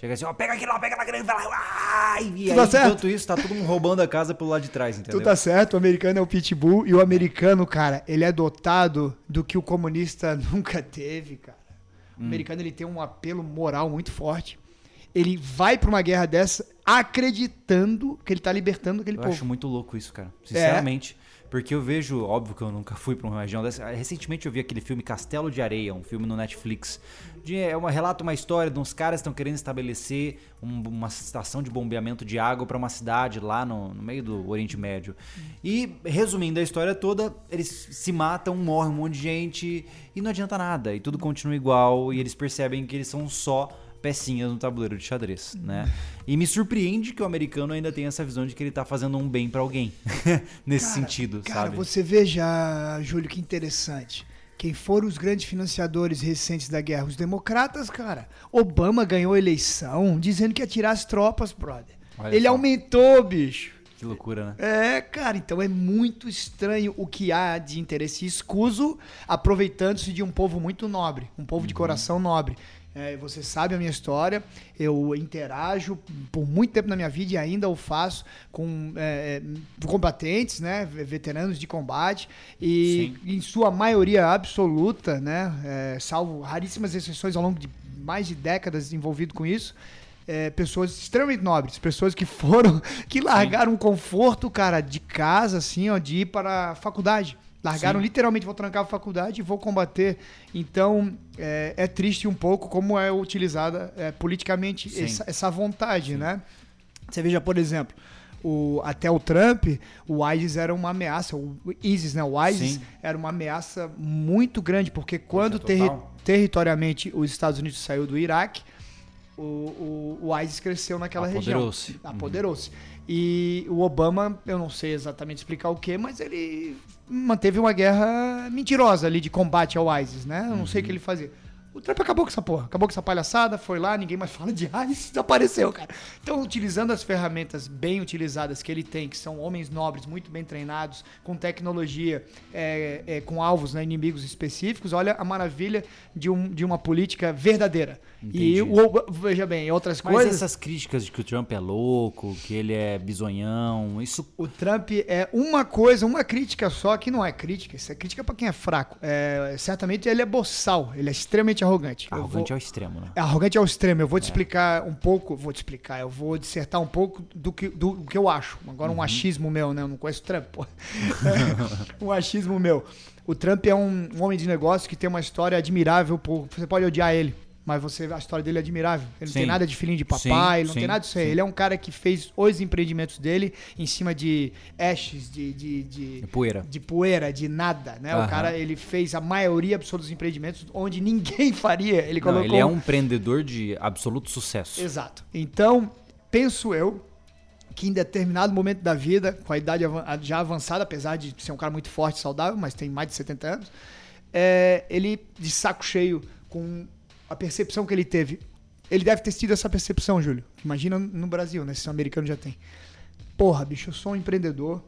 Chega assim, ó, pega aquilo lá, pega aquela grande, vai lá, ai, e aí, tá certo. enquanto isso, tá todo mundo roubando a casa pelo lado de trás, entendeu? Tu tá certo, o americano é o pitbull e o americano, cara, ele é dotado do que o comunista nunca teve, cara. O Hum. americano ele tem um apelo moral muito forte. Ele vai pra uma guerra dessa acreditando que ele tá libertando aquele Eu povo. acho muito louco isso, É. cara. Sinceramente. Porque eu vejo, óbvio que eu nunca fui pra uma região dessa. Recentemente eu vi aquele filme Castelo de Areia, um filme no Netflix. É uma, relata uma história de uns caras que estão querendo estabelecer um- uma estação de bombeamento de água pra uma cidade lá no, no meio do Oriente Médio. E, resumindo a história toda, eles se matam, morre um monte de gente e não adianta nada. E tudo continua igual. E eles percebem que eles são só pecinhas no tabuleiro de xadrez, né? E me surpreende que o americano ainda tenha essa visão de que ele tá fazendo um bem pra alguém. Nesse Cara, sentido, Cara, sabe? você veja, Júlio, que interessante. Quem foram os grandes financiadores recentes da guerra? Os democratas, cara. Obama ganhou a eleição dizendo que ia tirar as tropas, brother. Olha Ele só. aumentou, bicho. Que loucura, né? É, cara, então é muito estranho o que há de interesse escuso aproveitando-se de um povo muito nobre, um povo de coração nobre. É, você sabe a minha história, eu interajo por muito tempo na minha vida e ainda o faço com é, é, combatentes, né, veteranos de combate e em sua maioria absoluta, né, é, salvo raríssimas exceções ao longo de mais de décadas envolvido com isso, é, pessoas extremamente nobres, pessoas que foram, que largaram o conforto, cara, de casa, assim, ó, de ir para a faculdade. Largaram Sim. literalmente, vou trancar a faculdade e vou combater. Então, é, é triste um pouco como é utilizada é, politicamente Sim. essa, essa vontade, né? Você veja, por exemplo, o, até o Trump, o ISIS era uma ameaça, o ISIS, né? O ISIS Sim. era uma ameaça muito grande, porque quando terri- territorialmente os Estados Unidos saiu do Iraque, o, o, o ISIS cresceu naquela região. Apoderou-se. Apoderou-se. E o Obama, eu não sei exatamente explicar o que, mas ele manteve uma guerra mentirosa ali de combate ao ISIS, né? Eu não sei o Uhum. que ele fazia. O Trump acabou com essa porra, acabou com essa palhaçada, foi lá, ninguém mais fala de ISIS, desapareceu, cara. Então, utilizando as ferramentas bem utilizadas que ele tem, que são homens nobres, muito bem treinados, com tecnologia, é, é, com alvos, né, inimigos específicos, olha a maravilha de, um, de uma política verdadeira. E, Entendi. o, veja bem, outras Mas coisas... essas críticas de que o Trump é louco, que ele é bisonhão, isso O Trump é uma coisa, uma crítica só que não é crítica. Isso é crítica pra quem é fraco. É, certamente ele é boçal, ele é extremamente arrogante. Arrogante vou- ao extremo, né? é arrogante ao extremo. Eu vou te explicar um pouco, vou te explicar, eu vou dissertar um pouco do que, do, do que eu acho. Agora um achismo meu, né? Eu não conheço o Trump, pô. É, um achismo meu. O Trump é um, um homem de negócio que tem uma história admirável. Por, você pode odiar ele, mas você a história dele é admirável. Ele não Sim. tem nada de filhinho de papai, Sim, ele não sim, tem nada disso aí. Ele é um cara que fez os empreendimentos dele em cima de ashes, de, de, de, É poeira. de poeira, de nada, né? O cara, ele fez a maioria absoluta dos empreendimentos onde ninguém faria. Ele Não, colocou ele é um empreendedor de absoluto sucesso. Exato. Então, penso eu que em determinado momento da vida, com a idade já avançada, apesar de ser um cara muito forte e saudável, mas tem mais de 70 anos, é, ele, de saco cheio, com a percepção que ele teve. Ele deve ter tido essa percepção, Júlio. Imagina no Brasil, né? Se o americano já tem. Porra, bicho, eu sou um empreendedor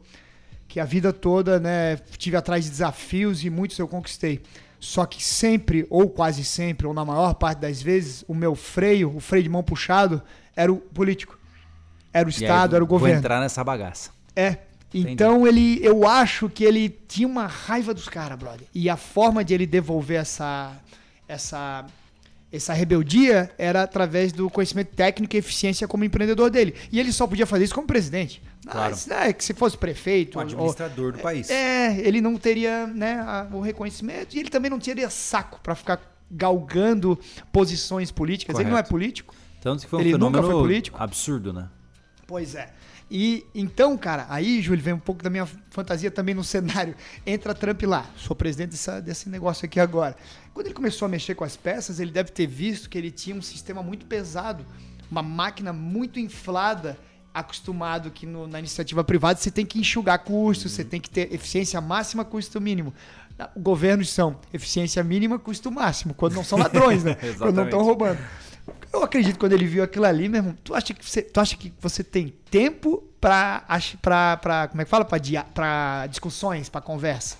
que a vida toda, né, tive atrás de desafios e muitos eu conquistei. Só que sempre, ou quase sempre, ou na maior parte das vezes, o meu freio, o freio de mão puxado, era o político. Era o E aí, Estado, era o Vou governo. entrar nessa bagaça. É. Então ele, eu acho que ele tinha uma raiva dos caras, brother. E a forma de ele devolver essa, essa, essa rebeldia era através do conhecimento técnico e eficiência como empreendedor dele. E ele só podia fazer isso como presidente. Claro. Mas, é, que se fosse prefeito, Um ou- administrador do país. é, ele não teria né, a- o reconhecimento e ele também não teria saco pra ficar galgando posições políticas. Ele não é Correto. político. Tanto que foi um Ele nunca fenômeno foi político? absurdo, né? Pois é. E então, cara, aí, Júlio, vem um pouco da minha fantasia também no cenário. Entra Trump lá, sou presidente dessa- desse negócio aqui agora. Quando ele começou a mexer com as peças, ele deve ter visto que ele tinha um sistema muito pesado, uma máquina muito inflada, acostumado que no- na iniciativa privada você tem que enxugar custos, você tem que ter eficiência máxima, custo mínimo. Governos são eficiência mínima, custo máximo, quando não são ladrões, né? quando não estão roubando. Eu acredito que quando ele viu aquilo ali, meu irmão, tu acha que você, tu acha que você tem tempo pra, pra como é que fala? Pra discussões, pra conversa.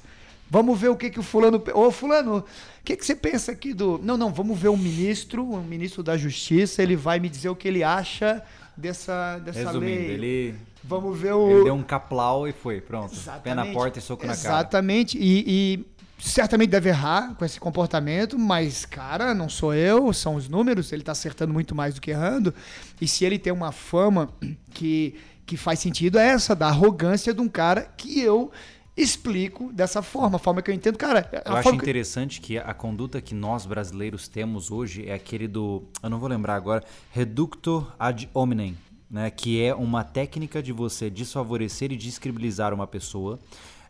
Vamos ver o que que o fulano... Ô, fulano, o que que você pensa aqui do... Não, não, vamos ver o ministro, o ministro da justiça, ele vai me dizer o que ele acha dessa, dessa Resumindo, lei. ele, Vamos ver o... ele deu um caplau e foi, pronto. Pé na Exatamente. porta e soco na cara. Exatamente. E, e certamente deve errar com esse comportamento, mas, cara, não sou eu, são os números, ele tá acertando muito mais do que errando. E se ele tem uma fama que, que faz sentido, é essa, da arrogância de um cara que eu explico dessa forma, a forma que eu entendo. Cara, Eu acho forma que- interessante que a conduta que nós brasileiros temos hoje é aquele do, eu não vou lembrar agora, reducto ad hominem, né, que é uma técnica de você desfavorecer e descredibilizar uma pessoa,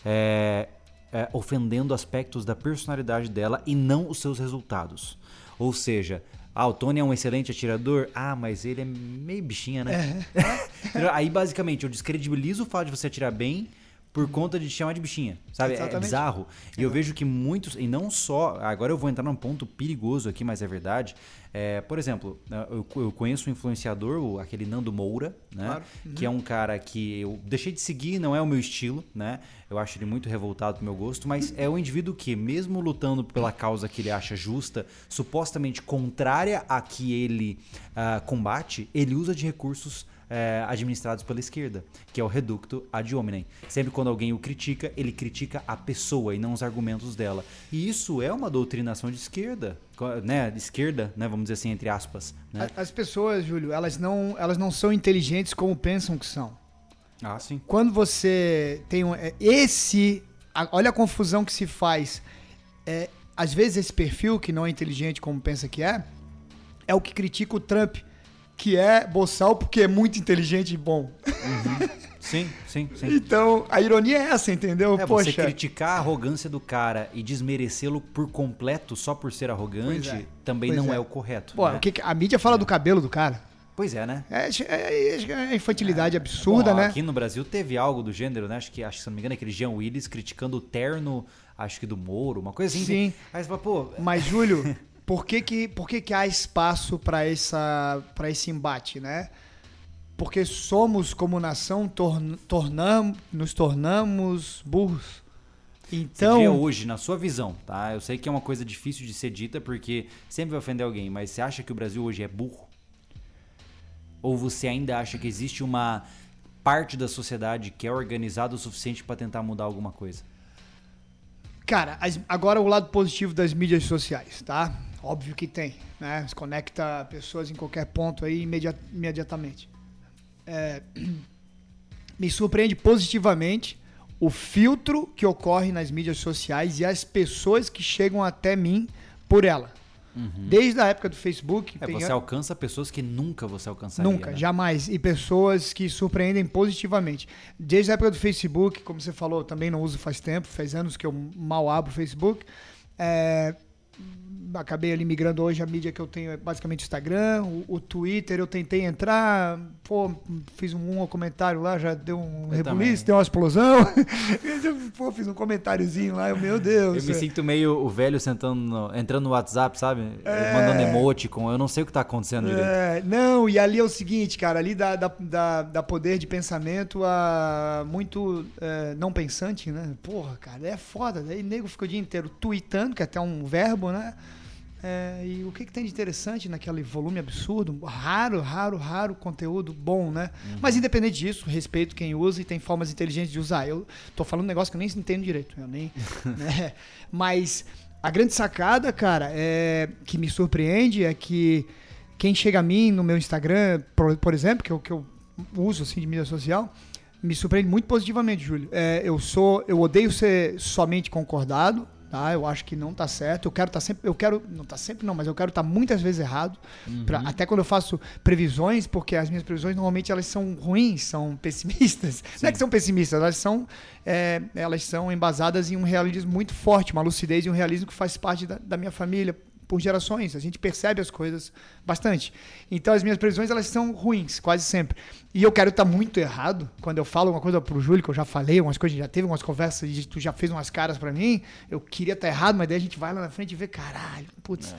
é, é, ofendendo aspectos da personalidade dela e não os seus resultados. Ou seja, ah, o Tony é um excelente atirador, ah, mas ele é meio bichinha, né? Entendeu? Aí basicamente eu descredibilizo o fato de você atirar bem por conta de te chamar de bichinha, sabe? É Exatamente. bizarro. E eu vejo que muitos, e não só, agora eu vou entrar num ponto perigoso aqui, mas é verdade. É, por exemplo, eu, eu conheço um influenciador, aquele Nando Moura, né? Claro. Que é um cara que eu deixei de seguir, não é o meu estilo, né? Eu acho ele muito revoltado pro meu gosto, mas é um indivíduo que, mesmo lutando pela causa que ele acha justa, supostamente contrária a que ele ah, combate, ele usa de recursos é, administrados pela esquerda, que é o reducto ad hominem. Sempre quando alguém o critica, ele critica a pessoa e não os argumentos dela. E isso é uma doutrinação de esquerda, né? Esquerda, né? Vamos dizer assim, entre aspas. Né? As pessoas, Júlio, elas não, elas não são inteligentes como pensam que são. Ah, sim. Quando você tem um, é, esse olha a confusão que se faz. É, às vezes esse perfil, que não é inteligente como pensa que é, é o que critica o Trump, que é boçal porque é muito inteligente e bom. Sim, sim, sim. Então, a ironia é essa, entendeu? É, Poxa, você criticar a arrogância do cara e desmerecê-lo por completo só por ser arrogante é. também Pois não é. é. o correto. pô, né? o que a mídia fala do cabelo do cara. Pois é, né? É, é, é infantilidade absurda, Bom, né? Aqui no Brasil teve algo do gênero, né? Acho que, acho, que, se não me engano, aquele Jean Willis criticando o terno, acho que do Moro, uma coisa assim. Sim. Aí você fala, pô, Mas, Júlio, por que que, por que, que há espaço para esse embate, né? Porque somos, como nação, torn, tornam, nos tornamos burros. Você Então, diria hoje, na sua visão, tá? Eu sei que é uma coisa difícil de ser dita porque sempre vai ofender alguém, mas você acha que o Brasil hoje é burro? Ou você ainda acha que existe uma parte da sociedade que é organizada o suficiente para tentar mudar alguma coisa? cara, as- agora o lado positivo das mídias sociais, tá? Óbvio que tem, né? Se conecta pessoas em qualquer ponto aí imediat- imediatamente. É, me surpreende positivamente o filtro que ocorre nas mídias sociais e as pessoas que chegam até mim por ela. Desde a época do Facebook, É, você alcança pessoas que nunca você alcançaria. nunca, né? jamais, e pessoas que surpreendem positivamente. Desde a época do Facebook, como você falou, também não uso faz tempo, faz anos que eu mal abro o Facebook. É, acabei ali migrando hoje a mídia que eu tenho é basicamente o Instagram, o, o Twitter eu tentei entrar, pô, fiz um, um comentário lá, já deu um rebuliço, deu uma explosão. pô, fiz um comentáriozinho lá, eu, meu Deus. Eu me sinto meio o velho sentando no- entrando no WhatsApp, sabe? É. Mandando emoticon. Eu não sei o que tá acontecendo direito. É, não, e ali é o seguinte, cara, ali dá, dá, dá, dá poder de pensamento a muito é, não pensante, né? Porra, cara, é foda. Daí nego fica o dia inteiro tweetando, que é até um verbo, né? É, e o que, que tem de interessante naquele volume absurdo? Raro, raro, raro conteúdo bom, né? Mas independente disso, respeito quem usa e tem formas inteligentes de usar. Eu tô falando um negócio que eu nem entendo direito, eu nem. né? Mas a grande sacada, cara, é que me surpreende é que quem chega a mim no meu Instagram, por, por exemplo, que eu, que eu uso assim de mídia social, me surpreende muito positivamente, Júlio. É, eu sou, eu odeio ser somente concordado, tá? Eu acho que não tá certo. Eu quero estar sempre, eu quero, não tá sempre não, mas eu quero estar muitas vezes errado. Pra- até quando eu faço previsões, porque as minhas previsões normalmente elas são ruins, são pessimistas. Não é que são pessimistas, elas são, é, elas são embasadas em um realismo muito forte, uma lucidez e um realismo que faz parte da, da minha família por gerações. A gente percebe as coisas bastante. Então as minhas previsões elas são ruins, quase sempre. E eu quero estar muito errado quando eu falo uma coisa pro Júlio, que eu já falei, umas coisas, já teve umas conversas e tu já fez umas caras pra mim. Eu queria estar errado, mas daí a gente vai lá na frente e vê, caralho, putz.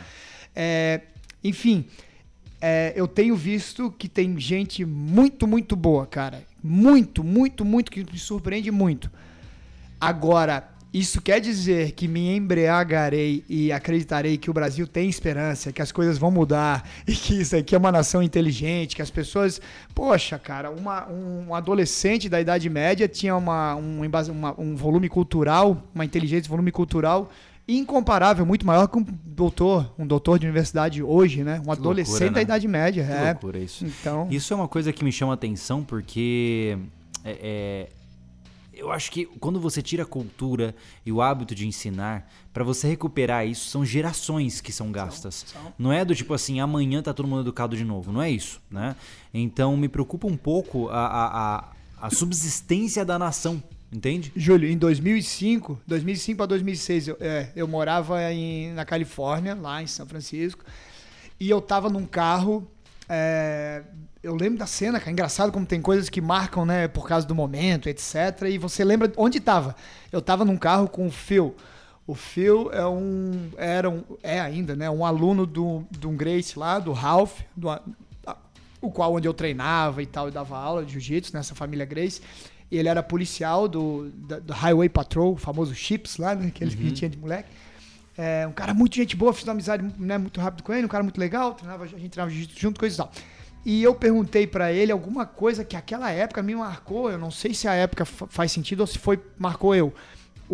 É, enfim, é, eu tenho visto que tem gente muito, muito boa, cara. Muito, muito, muito, que me surpreende muito. Agora, isso quer dizer que me embriagarei e acreditarei que o Brasil tem esperança, que as coisas vão mudar e que isso aqui é uma nação inteligente, que as pessoas. Poxa, cara, uma- um adolescente da Idade Média tinha uma, um, uma- um volume cultural, uma inteligência, um volume cultural incomparável, muito maior que um doutor, um doutor de universidade hoje, né? Um adolescente loucura, né? da Idade Média. Que é. loucura isso. Então. Isso é uma coisa que me chama atenção porque é, é, eu acho que quando você tira a cultura e o hábito de ensinar, pra você recuperar isso, são gerações que são gastas. são. Não é do tipo assim, amanhã tá todo mundo educado de novo. Não é isso, né? Então me preocupa um pouco a, a, a, a subsistência da nação, entende? Júlio, em 2005, 2005 para 2006, eu, é, eu morava em, na Califórnia, lá em São Francisco, e eu tava num carro. É, eu lembro da cena, cara. Engraçado como tem coisas que marcam, né, por causa do momento, etc. E você lembra onde tava? Eu tava num carro com o Phil. O Phil é um. Era um. É ainda, né? Um aluno do, do Grace lá, do Ralph, do, o qual onde eu treinava e tal, e dava aula de jiu-jitsu nessa família Grace. E ele era policial do, da- do Highway Patrol, o famoso Chips lá, né? Aquele que gente tinha de moleque. É, um cara muito gente boa, fiz uma amizade né, muito rápido com ele, um cara muito legal, treinava, a gente treinava junto, coisa e tal. E eu perguntei pra ele alguma coisa que aquela época me marcou, eu não sei se a época fa- faz sentido ou se foi marcou eu.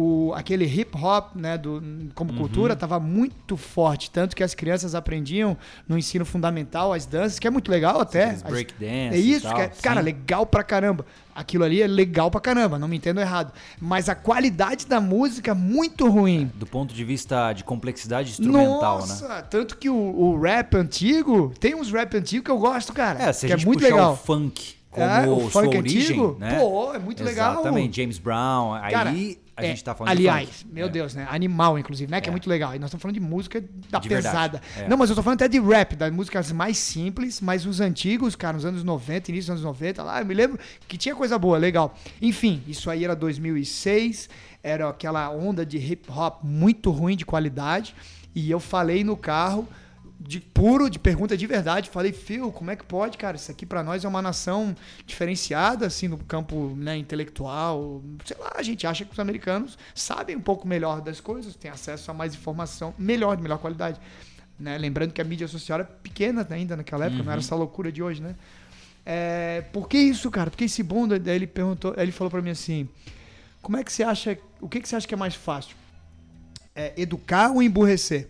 O, aquele hip hop, né, do, como Uhum. cultura, estava muito forte. Tanto que as crianças aprendiam no ensino fundamental as danças, que é muito legal até. As- breakdance É e isso, tal, é- cara, sim. legal pra caramba. Aquilo ali é legal pra caramba, não me entendo errado. Mas a qualidade da música, muito ruim. Do ponto de vista de complexidade instrumental, né? Nossa, tanto que o, o rap antigo, tem uns rap antigos que eu gosto, cara. É, se a que gente é muito legal. o funk como É, o funk origem, antigo, né? pô, é muito legal. Exatamente, James Brown, aí Cara, a é, gente tá falando aliás, de meu É. Deus, né? Animal, inclusive, né? Que é. É. muito legal. E nós estamos falando de música da De pesada. é. Não, mas eu tô falando até de rap, das músicas mais simples, mas os antigos, cara, nos anos 90, início dos anos 90, lá, eu me lembro que tinha coisa boa, legal. Enfim, isso aí era 2006, era aquela onda de hip hop muito ruim de qualidade. E eu falei no carro, de puro, de pergunta de verdade, falei, Phil, como é que pode, cara? Isso aqui pra nós é uma nação diferenciada, assim, no campo né, intelectual. Sei lá, a gente acha que os americanos sabem um pouco melhor das coisas, têm acesso a mais informação, melhor, de melhor qualidade. Né? Lembrando que a mídia social era pequena ainda naquela época, não era essa loucura de hoje, né? É, por que isso, cara? Por que esse bom? Daí ele perguntou, ele falou pra mim assim: como é que você acha, o que, que você acha que é mais fácil? É, educar ou emburrecer?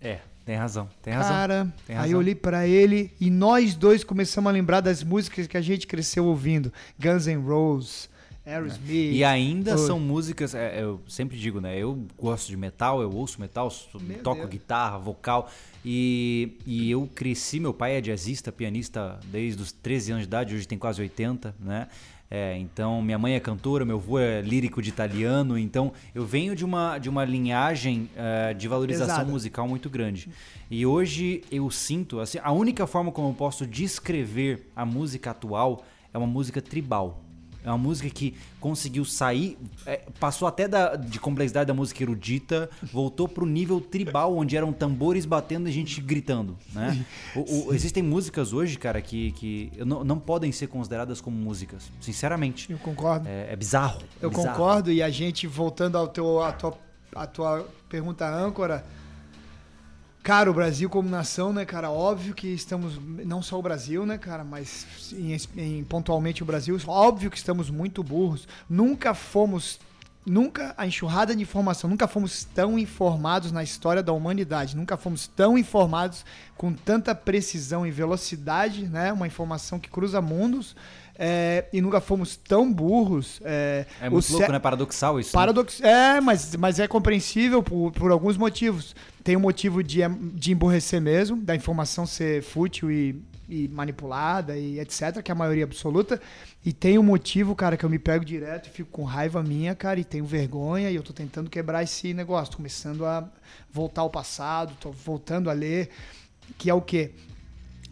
É, tem razão, tem razão. Cara, tem aí razão. eu olhei pra ele e nós dois começamos a lembrar das músicas que a gente cresceu ouvindo. Guns N' Roses, Aerosmith. E ainda são músicas, é, eu sempre digo, né? Eu gosto de metal, eu ouço metal, Meu toco Deus. guitarra, vocal. E, e eu cresci, meu pai é jazzista, pianista desde os 13 anos de idade, hoje tem quase 80, né? É, então, minha mãe é cantora, meu avô é lírico de italiano, então eu venho de uma, de uma linhagem eh, de valorização Pesada. musical muito grande. E hoje eu sinto, assim, a única forma como eu posso descrever a música atual é uma música tribal. É uma música que conseguiu sair, é, passou até da, de complexidade da música erudita, voltou pro nível tribal, onde eram tambores batendo e gente gritando, né? O- o- existem músicas hoje, cara, que, que não, não podem ser consideradas como músicas, sinceramente. Eu concordo. É, é bizarro. é Eu bizarro. concordo e a gente, voltando ao teu, à, tua, à tua pergunta âncora, cara, o Brasil como nação, né, cara, óbvio que estamos, não só o Brasil, né, cara, mas em, em- pontualmente o Brasil, óbvio que estamos muito burros, nunca fomos, nunca, a enxurrada de informação, nunca fomos tão informados na história da humanidade, nunca fomos tão informados com tanta precisão e velocidade, né, uma informação que cruza mundos, é, e nunca fomos tão burros. É, É muito louco, né? Paradoxal isso. né? Paradox... É, mas, mas é compreensível por, por alguns motivos. Tem o motivo de, de emborrecer mesmo, da informação ser fútil e, e manipulada e etc., que é a maioria absoluta. E tem um motivo, cara, que eu me pego direto e fico com raiva minha, cara, e tenho vergonha, e eu tô tentando quebrar esse negócio, tô começando a voltar ao passado, tô voltando a ler, que é o quê?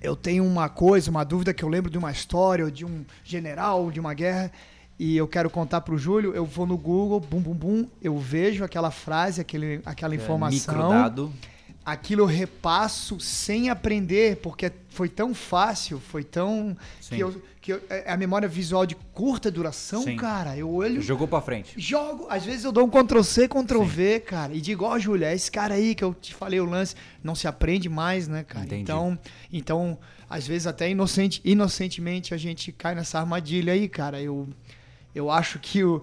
eu tenho uma coisa, uma dúvida que eu lembro de uma história, ou de um general, de uma guerra, e eu quero contar pro Júlio, eu vou no Google, bum, bum, bum, eu vejo aquela frase, aquele, aquela É, informação, Microdado. aquilo eu repasso sem aprender, porque foi tão fácil, foi tão... Sim. Que, eu, que eu- é a memória visual de curta duração, Sim. cara, eu olho... Jogou pra frente. Jogo, às vezes eu dou um Ctrl C, Ctrl V, cara. E digo, ó, Júlia, é esse cara aí que eu te falei o lance, não se aprende mais, né, cara? Entendi. Então, então, às vezes até inocente, inocentemente a gente cai nessa armadilha aí, cara. Eu, eu acho que o,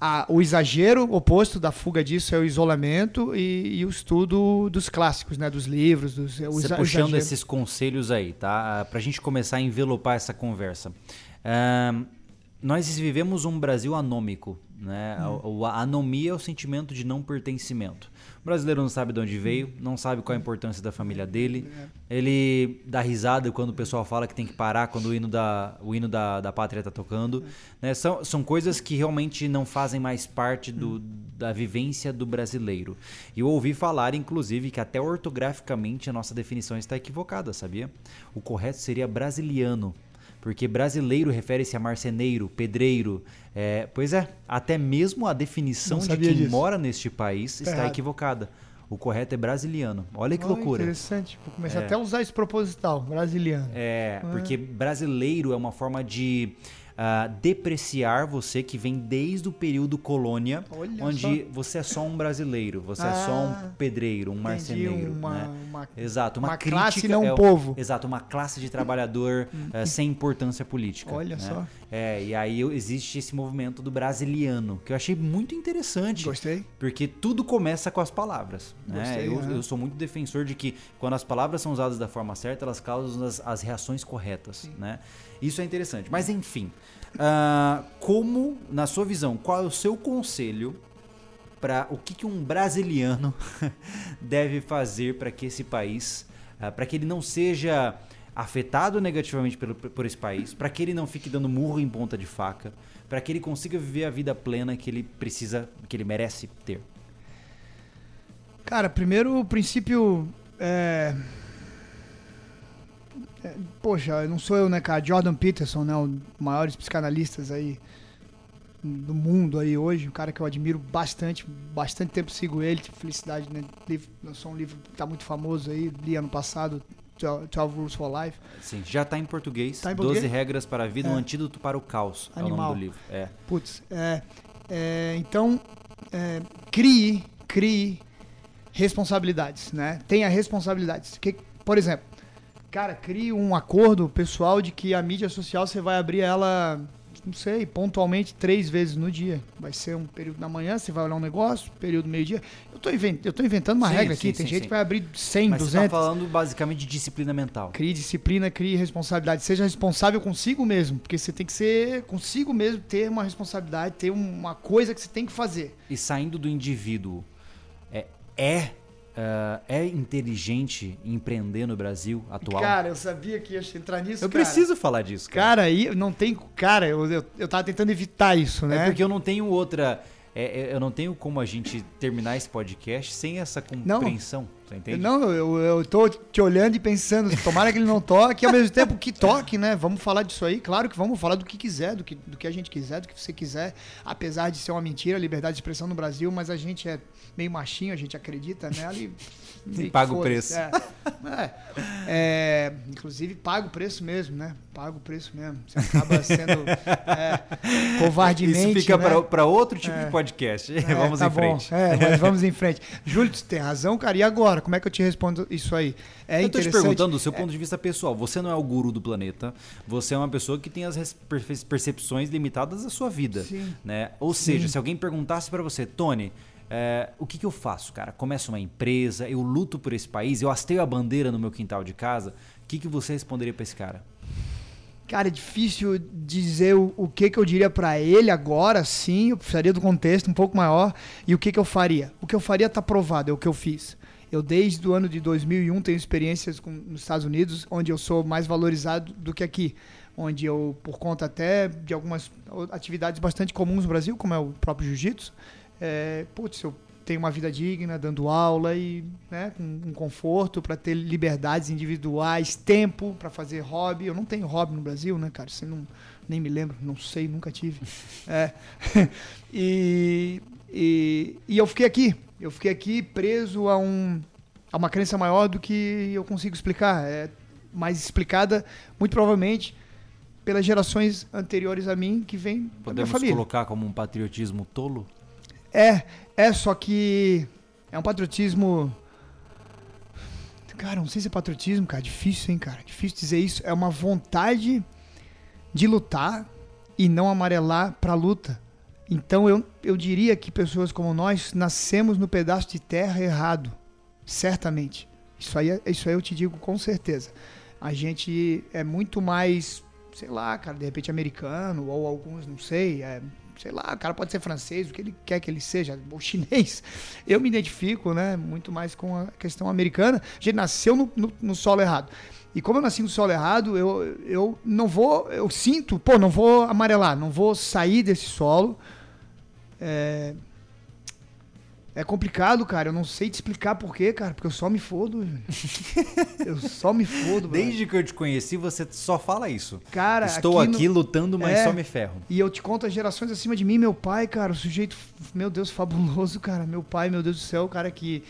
a- o exagero oposto da fuga disso é o isolamento e, e o estudo dos clássicos, né? Dos livros, dos Você puxando esses conselhos aí, tá? Pra gente começar a envelopar essa conversa. Nós vivemos um Brasil anômico, né? Hum. A, a anomia é o sentimento de não pertencimento. Brasileiro não sabe de onde veio, não sabe qual a importância da família dele. Ele dá risada quando o pessoal fala que tem que parar quando o hino da, o hino da, da pátria tá tocando. Né? São, são coisas que realmente não fazem mais parte do, da vivência do brasileiro. E eu ouvi falar, inclusive, que até ortograficamente a nossa definição está equivocada, sabia? O correto seria brasiliano. Porque brasileiro refere-se a marceneiro, pedreiro. É, pois é, até mesmo a definição de quem disso. mora neste país Tá está equivocada. O correto é brasiliano. Olha que Olha, loucura. Interessante. Vou começar É. até a usar esse proposital, brasiliano. É, Ah. porque brasileiro é uma forma de ah, depreciar você que vem desde o período colônia, Olha onde você é só um brasileiro, você é só Ah, um pedreiro, um Entendi, marceneiro. uma, né? uma Exato, uma, uma crítica classe, não um é povo. Exato, uma classe de trabalhador eh, sem importância política. Olha né? só. É, e aí existe esse movimento do brasiliano, que eu achei muito interessante. Gostei. Porque tudo começa com as palavras. Né? Gostei, eu, eu sou muito defensor de que quando as palavras são usadas da forma certa, elas causam as, as reações corretas. Né? Isso é interessante. Mas enfim, ah, como, na sua visão, qual é o seu conselho para o que, que um brasiliano deve fazer para que esse país, para que ele não seja afetado negativamente pelo, por esse país, para que ele não fique dando murro em ponta de faca, para que ele consiga viver a vida plena que ele precisa, que ele merece ter. Cara, primeiro o princípio é... é, Poxa, não sou eu, né, cara? Jordan Peterson, né? Um dos maiores psicanalistas aí do mundo aí hoje, um cara que eu admiro bastante, bastante tempo sigo ele, felicidade, né? Livro, lançou um livro que tá muito famoso aí, li ano passado, 12 Rules for Life. Sim, já está em português. Tá em 12 português? regras para a vida, É. um antídoto para o caos. É o Animal. nome do livro. É. Putz, é, é, então é, crie, crie responsabilidades, né? Tenha responsabilidades. Que, por exemplo, cara, crie um acordo pessoal de que a mídia social você vai abrir ela, não sei, pontualmente três vezes no dia. Vai ser um período da manhã, você vai olhar um negócio, período meio-dia. Eu tô, invent, eu tô inventando uma Sim, regra sim, aqui. Tem sim, gente que vai abrir 100, Mas você 200. está falando basicamente de disciplina mental. Crie disciplina, crie responsabilidade. Seja responsável consigo mesmo, porque você tem que ser consigo mesmo, ter uma responsabilidade, ter uma coisa que você tem que fazer. E saindo do indivíduo, é, é, ah, é inteligente empreender no Brasil atual? Cara, eu sabia que ia entrar nisso. eu cara. preciso falar disso, cara. Cara, aí não tem. Cara, eu, eu, eu tava tentando evitar isso, né? É porque eu não tenho outra. É, é, eu não tenho como a gente terminar esse podcast sem essa compreensão. Você entende? Não, eu, eu tô te olhando e pensando, tomara que ele não toque, ao mesmo tempo que toque, né? Vamos falar disso aí, claro que vamos falar do que quiser, do que, do que a gente quiser, do que você quiser, apesar de ser uma mentira, a liberdade de expressão no Brasil, mas a gente é meio machinho, a gente acredita nela e. que paga o preço. É. É. É, inclusive, paga o preço mesmo, né? Paga o preço mesmo. Você acaba sendo é, covardemente. Isso fica né? para outro tipo É. de podcast. É, vamos tá em bom. frente. É, mas vamos em frente. Júlio, tu tem razão, cara. E agora? Como é que eu te respondo isso aí? É eu tô te perguntando do seu ponto de vista pessoal. Você não é o guru do planeta. Você é uma pessoa que tem as percepções limitadas da sua vida. Sim. Né? Ou seja, se alguém perguntasse pra você, Tony, é, o que, que eu faço, cara? Começo uma empresa, eu luto por esse país, eu hasteio a bandeira no meu quintal de casa. O que, que você responderia pra esse cara? Cara, é difícil dizer o, o que, que eu diria pra ele agora, sim. Eu precisaria do contexto um pouco maior. E o que, que eu faria? O que eu faria tá provado, é o que eu fiz. Eu, desde o ano de 2001, tenho experiências com, nos Estados Unidos, onde eu sou mais valorizado do que aqui. Onde eu, por conta até de algumas atividades bastante comuns no Brasil, como é o próprio jiu-jitsu, é, putz, eu tenho uma vida digna, dando aula e né, com, um conforto para ter liberdades individuais, tempo para fazer hobby. Eu não tenho hobby no Brasil, né, cara? Você não, nem me lembro, não sei, nunca tive. É. e, e, e eu fiquei aqui. Eu fiquei aqui preso a, um, a uma crença maior do que eu consigo explicar. É mais explicada, muito provavelmente, pelas gerações anteriores a mim que vêm da minha Podemos família. colocar como um patriotismo tolo? É, é, só que é um patriotismo. Cara, não sei se é patriotismo, cara. Difícil, hein, cara. Difícil dizer isso. É uma vontade de lutar e não amarelar pra luta. Então eu, eu diria que pessoas como nós nascemos no pedaço de terra errado. Certamente. Isso aí, é- isso aí eu te digo com certeza. A gente é muito mais, sei lá, cara, de repente americano, ou alguns, não sei, é, sei lá, o cara pode ser francês, o que ele quer que ele seja, ou chinês. Eu me identifico, né, muito mais com a questão americana. A gente nasceu no, no, no solo errado. E como eu nasci no solo errado, eu, eu não vou, eu sinto, pô, não vou amarelar, não vou sair desse solo. É, é complicado, cara. Eu não sei te explicar por quê, cara. Porque eu só me fodo. eu só me fodo, brother. Desde que eu te conheci, você só fala isso. Cara, Estou aqui no- aqui, lutando, mas É. só me ferro. E eu te conto as gerações acima de mim, meu pai, cara, o sujeito, meu Deus, fabuloso, cara. Meu pai, meu Deus do céu, o cara que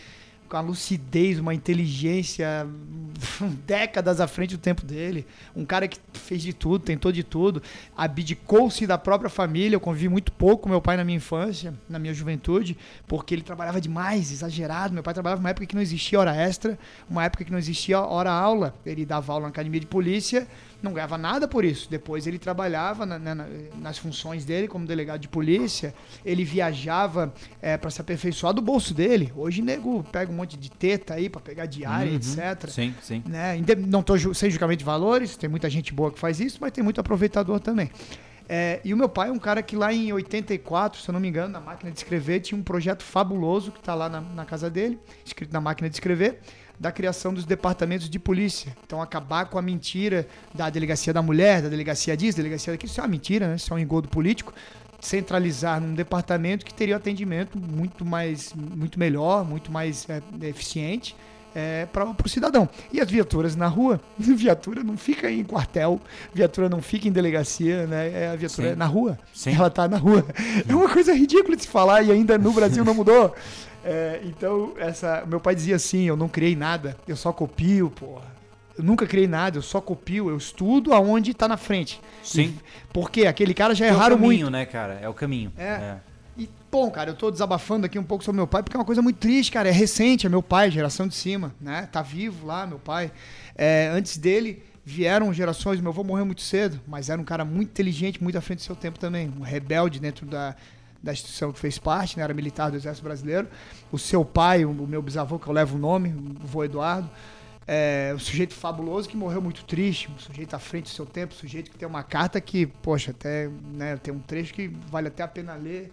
com a lucidez, uma inteligência décadas à frente do tempo dele. Um cara que fez de tudo, tentou de tudo, abdicou-se da própria família. Eu convivi muito pouco com meu pai na minha infância, na minha juventude, porque ele trabalhava demais, exagerado. Meu pai trabalhava numa época que não existia hora extra, uma época que não existia hora aula. Ele dava aula na academia de polícia não ganhava nada por isso. Depois ele trabalhava na, na, nas funções dele como delegado de polícia, ele viajava é, para se aperfeiçoar do bolso dele. Hoje, nego pega um monte de teta aí para pegar diária, uhum. etc. Sim, sim. Né? Não tô sem julgamento de valores, tem muita gente boa que faz isso, mas tem muito aproveitador também. É, e o meu pai é um cara que lá em 84, se eu não me engano, na máquina de escrever, tinha um projeto fabuloso que está lá na, na, casa dele, escrito na máquina de escrever, da criação dos departamentos de polícia. Então, acabar com a mentira da delegacia da mulher, da delegacia disso, da delegacia daquilo, isso é uma mentira, né? Isso é um engodo político. Centralizar num departamento que teria atendimento muito mais, muito melhor, muito mais é, eficiente é, para o cidadão. E as viaturas na rua, viatura não fica em quartel, viatura não fica em delegacia, né? É a viatura Sim. na rua. Sim. Ela está na rua. É uma coisa ridícula de se falar e ainda no Brasil não mudou. É, então, essa, meu pai dizia assim: eu não criei nada, eu só copio, porra. Eu nunca criei nada, eu só copio, eu estudo aonde está na frente. Sim. E, porque aquele cara já é, raro muito. É o caminho, né, cara? É o caminho. É. é. E, bom, cara, eu tô desabafando aqui um pouco sobre meu pai, porque é uma coisa muito triste, cara. É recente, é meu pai, geração de cima, né? Tá vivo lá, meu pai. É, antes dele vieram gerações, meu avô morreu muito cedo, mas era um cara muito inteligente, muito à frente do seu tempo também. Um rebelde dentro da, da instituição que fez parte, né? Era militar do Exército Brasileiro. O seu pai, o meu bisavô, que eu levo o nome, o vô Eduardo, é, um sujeito fabuloso que morreu muito triste, um sujeito à frente do seu tempo, um sujeito que tem uma carta que, poxa, até né, tem um trecho que vale até a pena ler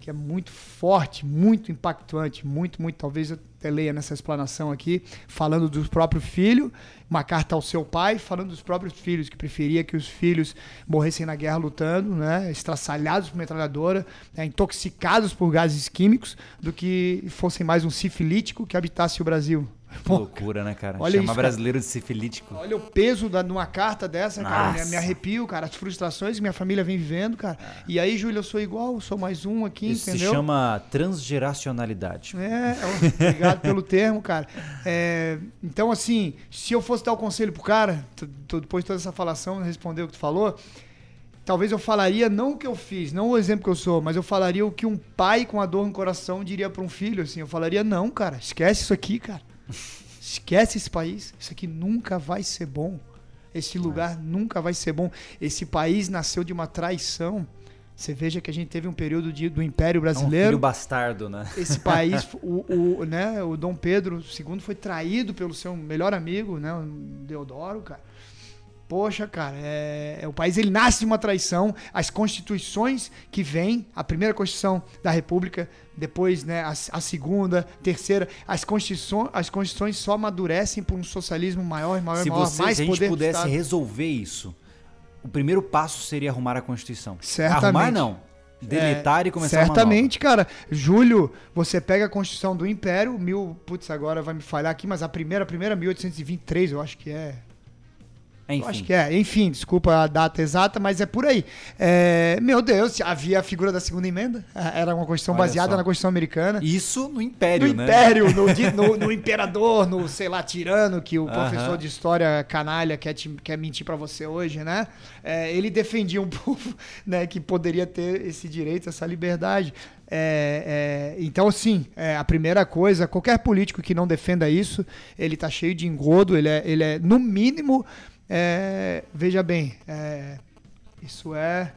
que é muito forte, muito impactante, muito, muito. Talvez eu até leia nessa explanação aqui, falando do próprio filho, uma carta ao seu pai, falando dos próprios filhos, que preferia que os filhos morressem na guerra lutando, né, estraçalhados por metralhadora, né, intoxicados por gases químicos, do que fossem mais um sifilítico que habitasse o Brasil. Que loucura, né, cara? Olha Chama isso, brasileiro de sifilítico. Olha o peso da, de uma carta dessa, Nossa. cara. Me, me, arrepio, cara. As frustrações que minha família vem vivendo, cara. É. E aí, Júlio, eu sou igual, sou mais um aqui, isso entendeu? se chama transgeracionalidade. É, obrigado pelo termo, cara. É, então, assim, se eu fosse dar o um conselho pro cara, depois de toda essa falação, responder o que tu falou, talvez eu falaria não o que eu fiz, não o exemplo que eu sou, mas eu falaria o que um pai com a dor no coração diria para um filho, assim. Eu falaria, não, cara, esquece isso aqui, cara. Esquece esse país. Isso aqui nunca vai ser bom. Esse lugar é. nunca vai ser bom. Esse país nasceu de uma traição. Você veja que a gente teve um período de, do Império Brasileiro. É um filho bastardo, né? Esse país, o, o, né, o Dom Pedro II foi traído pelo seu melhor amigo, né, o Deodoro, cara. Poxa, cara, é, é, o país ele nasce de uma traição. As constituições que vêm, a primeira constituição da República, depois né, a, a segunda, terceira, as constituições, as constituições só amadurecem por um socialismo maior, maior, Se maior, você, mais se a gente pudesse resolver isso, o primeiro passo seria arrumar a Constituição. Certamente. Arrumar não. Deletar é, e começar Certamente, cara. Júlio, você pega a Constituição do Império, mil, putz, agora vai me falhar aqui, mas a primeira, a primeira 1823, eu acho que é. Enfim. Eu acho que é. Enfim, desculpa a data exata, mas é por aí. É, meu Deus, havia a figura da segunda emenda. Era uma Constituição Olha baseada só. na Constituição americana. Isso no Império, no né? Império, no, no, no, imperador, no, sei lá, tirano, que o uh -huh. professor de história canalha quer, te, quer mentir para você hoje, né? É, ele defendia um povo né, que poderia ter esse direito, essa liberdade. É, é, então, sim, é, a primeira coisa, qualquer político que não defenda isso, ele tá cheio de engodo, ele é, ele é no mínimo é, veja bem, é, isso é,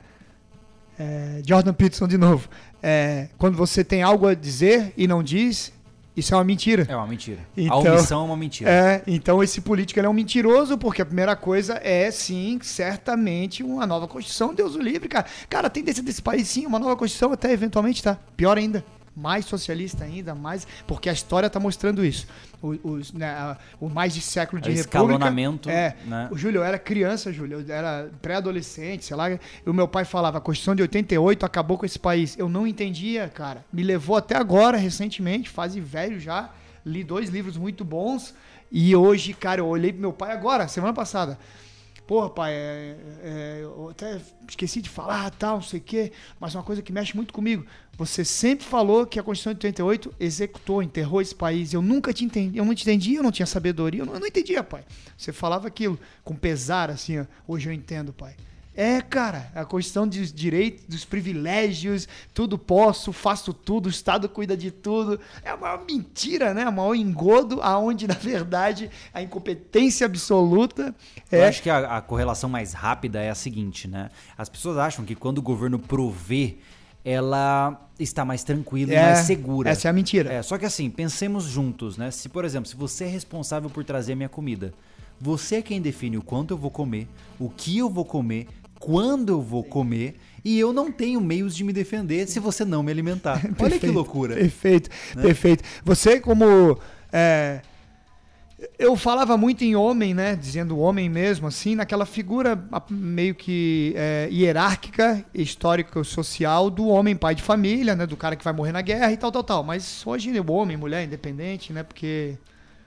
é, Jordan Peterson de novo. É, quando você tem algo a dizer e não diz, isso é uma mentira. É uma mentira. Então, a omissão é uma mentira. É, então esse político é um mentiroso, porque a primeira coisa é, sim, certamente uma nova Constituição. Deus o livre, cara. Cara, tem desse, desse país, sim, uma nova Constituição, até eventualmente, tá? Pior ainda mais socialista ainda, mais porque a história está mostrando isso. O, os, né, o mais de século de o república. Escalonamento. É. Né? O Júlio, eu era criança, Júlio, eu era pré-adolescente, sei lá. E o meu pai falava: a Constituição de 88 acabou com esse país. Eu não entendia, cara. Me levou até agora, recentemente, fase velho já. Li dois livros muito bons. E hoje, cara, eu olhei pro meu pai agora, semana passada. Porra, pai, é, é, eu até esqueci de falar, tal, não sei o quê, mas uma coisa que mexe muito comigo. Você sempre falou que a Constituição de 88 executou, enterrou esse país. Eu nunca te entendi, eu não te entendia, eu não tinha sabedoria, eu não, eu não entendia, pai. Você falava aquilo com pesar, assim, ó. hoje eu entendo, pai. É, cara, a questão dos direitos, dos privilégios, tudo posso, faço tudo, o Estado cuida de tudo. É uma mentira, né? O maior engodo, aonde, na verdade, a incompetência absoluta é. Eu acho que a, a correlação mais rápida é a seguinte, né? As pessoas acham que quando o governo provê ela está mais tranquila é, e mais segura. Essa é a mentira. É, só que assim, pensemos juntos, né? Se, por exemplo, se você é responsável por trazer a minha comida, você é quem define o quanto eu vou comer, o que eu vou comer, quando eu vou comer e eu não tenho meios de me defender se você não me alimentar. perfeito, Olha que loucura. Perfeito, né? perfeito. Você como é, eu falava muito em homem, né? Dizendo homem mesmo, assim, naquela figura meio que é, hierárquica, histórica, social do homem pai de família, né? Do cara que vai morrer na guerra e tal, tal, tal. Mas hoje o homem, mulher, independente, né? Porque